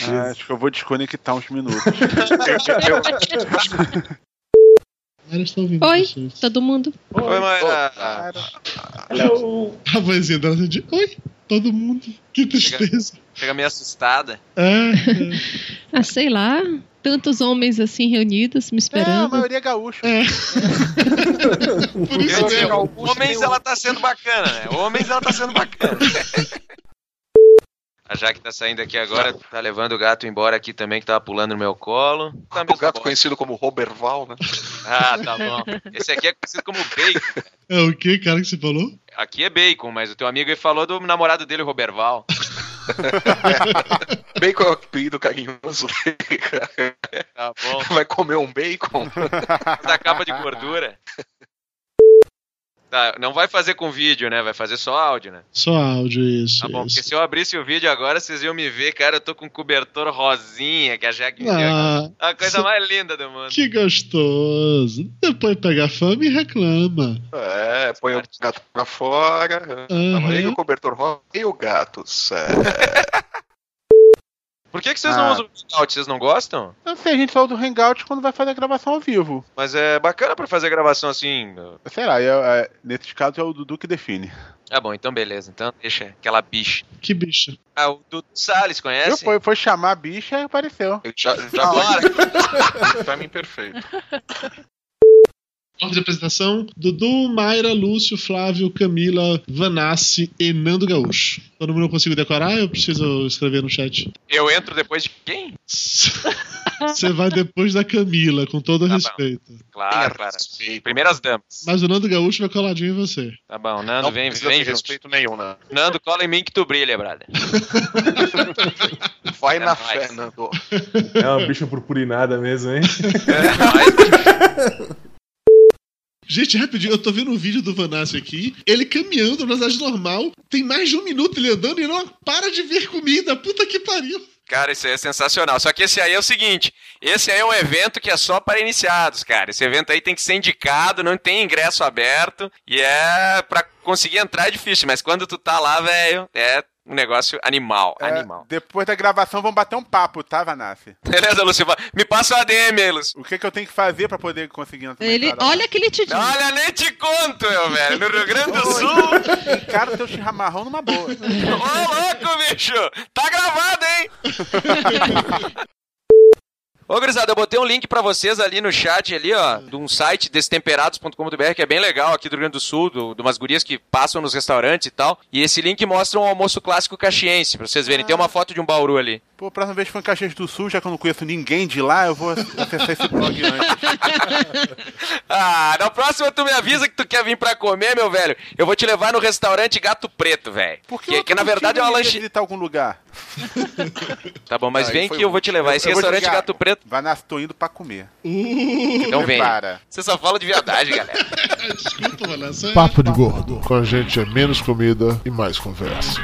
Speaker 5: Ah, acho que eu vou desconectar uns minutos.
Speaker 4: Oi, todo mundo.
Speaker 9: Oi, Mayra.
Speaker 3: A vozinha dela assim de Oi, todo mundo. Que tristeza.
Speaker 9: Chega meio assustada.
Speaker 3: É.
Speaker 4: Ah, sei lá. Tantos homens assim reunidos me
Speaker 5: É, a
Speaker 4: esperando.
Speaker 5: maioria é gaúcho.
Speaker 3: Por isso
Speaker 9: dizer,
Speaker 3: mesmo.
Speaker 9: Homens ela tá sendo bacana, né? Homens ela tá sendo bacana. A Jaque tá saindo aqui agora, tá levando o gato embora aqui também, que tava pulando no meu colo. Tá
Speaker 6: O gato conhecido como Roberval, né?
Speaker 9: Ah, tá bom. Esse aqui é conhecido como Bacon.
Speaker 3: É o que, cara, que você falou?
Speaker 9: Aqui é Bacon, mas o teu amigo ele falou do namorado dele, o Roberval.
Speaker 6: Bacon é o apelido carinhoso dele, cara.
Speaker 9: Tá bom.
Speaker 6: Vai comer um bacon?
Speaker 9: Da capa de gordura. Tá, não vai fazer com vídeo, né? Vai fazer só áudio, né?
Speaker 3: Só áudio, isso.
Speaker 9: Tá bom, porque
Speaker 3: isso.
Speaker 9: se eu abrisse o vídeo agora, vocês iam me ver, cara, eu tô com um cobertor rosinha, que a Jaque me deu.
Speaker 3: Ah,
Speaker 9: A coisa mais linda do mundo.
Speaker 3: Que gostoso. Depois pega fama e reclama.
Speaker 6: É, põe o gato pra fora.
Speaker 3: Uhum.
Speaker 6: Aí o cobertor rosa e o gato. É.
Speaker 9: Por que, que vocês não
Speaker 5: Ah.
Speaker 9: usam o Hangout? Vocês não gostam?
Speaker 5: Não sei, a gente só usa o Hangout quando vai fazer a gravação ao vivo.
Speaker 9: Mas é bacana pra fazer gravação assim.
Speaker 5: Sei lá, é, é, nesses casos é o Dudu que define.
Speaker 9: Ah, bom, então beleza. Então deixa aquela bicha.
Speaker 3: Que bicha.
Speaker 9: Ah, o Dudu Salles,
Speaker 5: Eu
Speaker 9: conhece?
Speaker 5: foi, foi chamar a bicha e apareceu.
Speaker 6: Eu já, já
Speaker 9: hora.
Speaker 6: pra mim, perfeito.
Speaker 3: Ordem de apresentação: Dudu, Mayra, Lúcio, Flávio, Camila, Vanassi e Nando Gaúcho. Todo mundo eu consigo decorar? Eu preciso escrever no chat.
Speaker 9: Eu entro depois de quem?
Speaker 3: Você vai depois da Camila, com todo
Speaker 9: Tá bom.
Speaker 3: respeito.
Speaker 9: Claro, claro. Primeiras damas.
Speaker 3: Mas o Nando Gaúcho vai coladinho em você.
Speaker 9: Tá bom, Nando,
Speaker 6: Não
Speaker 9: vem, vem
Speaker 6: respeito nenhum, né?
Speaker 9: Nando, cola em mim que tu brilha, brother.
Speaker 6: Vai
Speaker 9: É
Speaker 6: na
Speaker 9: nóis.
Speaker 6: fé, Nando.
Speaker 7: É uma bicha purpurinada mesmo, hein?
Speaker 3: Gente, rapidinho, eu tô vendo um vídeo do Vanassi aqui, ele caminhando na velocidade normal, tem mais de um minuto ele andando e não para de ver comida. Puta que pariu.
Speaker 9: Cara, isso aí é sensacional. Só que esse aí é o seguinte: esse aí é um evento que é só para iniciados, cara. Esse evento aí tem que ser indicado, não tem ingresso aberto. E é. Pra conseguir entrar é difícil, mas quando tu tá lá, velho, é um negócio animal.
Speaker 5: É,
Speaker 9: Animal.
Speaker 5: Depois da gravação vamos bater um papo, tá, Vanassi?
Speaker 9: Beleza, Lúcio? Me passa o ADM aí.
Speaker 5: O que, que eu tenho que fazer pra poder conseguir entrar
Speaker 4: Ele, olha que ele te diz.
Speaker 9: Olha, nem te conto, meu velho. No Rio Grande do Sul.
Speaker 5: Encara o teu chimarrão numa boa.
Speaker 9: Ô, louco, bicho! Tá gravado, hein? Ô, gurizada, eu botei um link pra vocês ali no chat, ali, ó, de um site destemperados.com.br, que é bem legal aqui do Rio Grande do Sul, do- de umas gurias que passam nos restaurantes e tal. E esse link mostra um almoço clássico caxiense, pra vocês verem. Tem uma foto de um bauru ali.
Speaker 5: Pô, próxima vez que for em Caxias do Sul, já que eu não conheço ninguém de lá, eu vou acessar esse blog antes.
Speaker 9: Ah, na próxima tu me avisa que tu quer vir pra comer, meu velho. Eu vou te levar no restaurante Gato Preto, velho. Que, que na verdade é uma lanche...
Speaker 5: visitar algum lugar.
Speaker 9: Tá bom, mas
Speaker 5: Aí
Speaker 9: vem que eu vou te levar. Esse
Speaker 5: eu
Speaker 9: restaurante. Gato Preto...
Speaker 5: Vanassi, tô indo pra comer.
Speaker 9: Então vem.
Speaker 5: Prepara.
Speaker 9: Você só fala de verdade, galera.
Speaker 3: Desculpa, Vanassi.
Speaker 13: Papo de gordo. Com a gente é menos comida e mais conversa.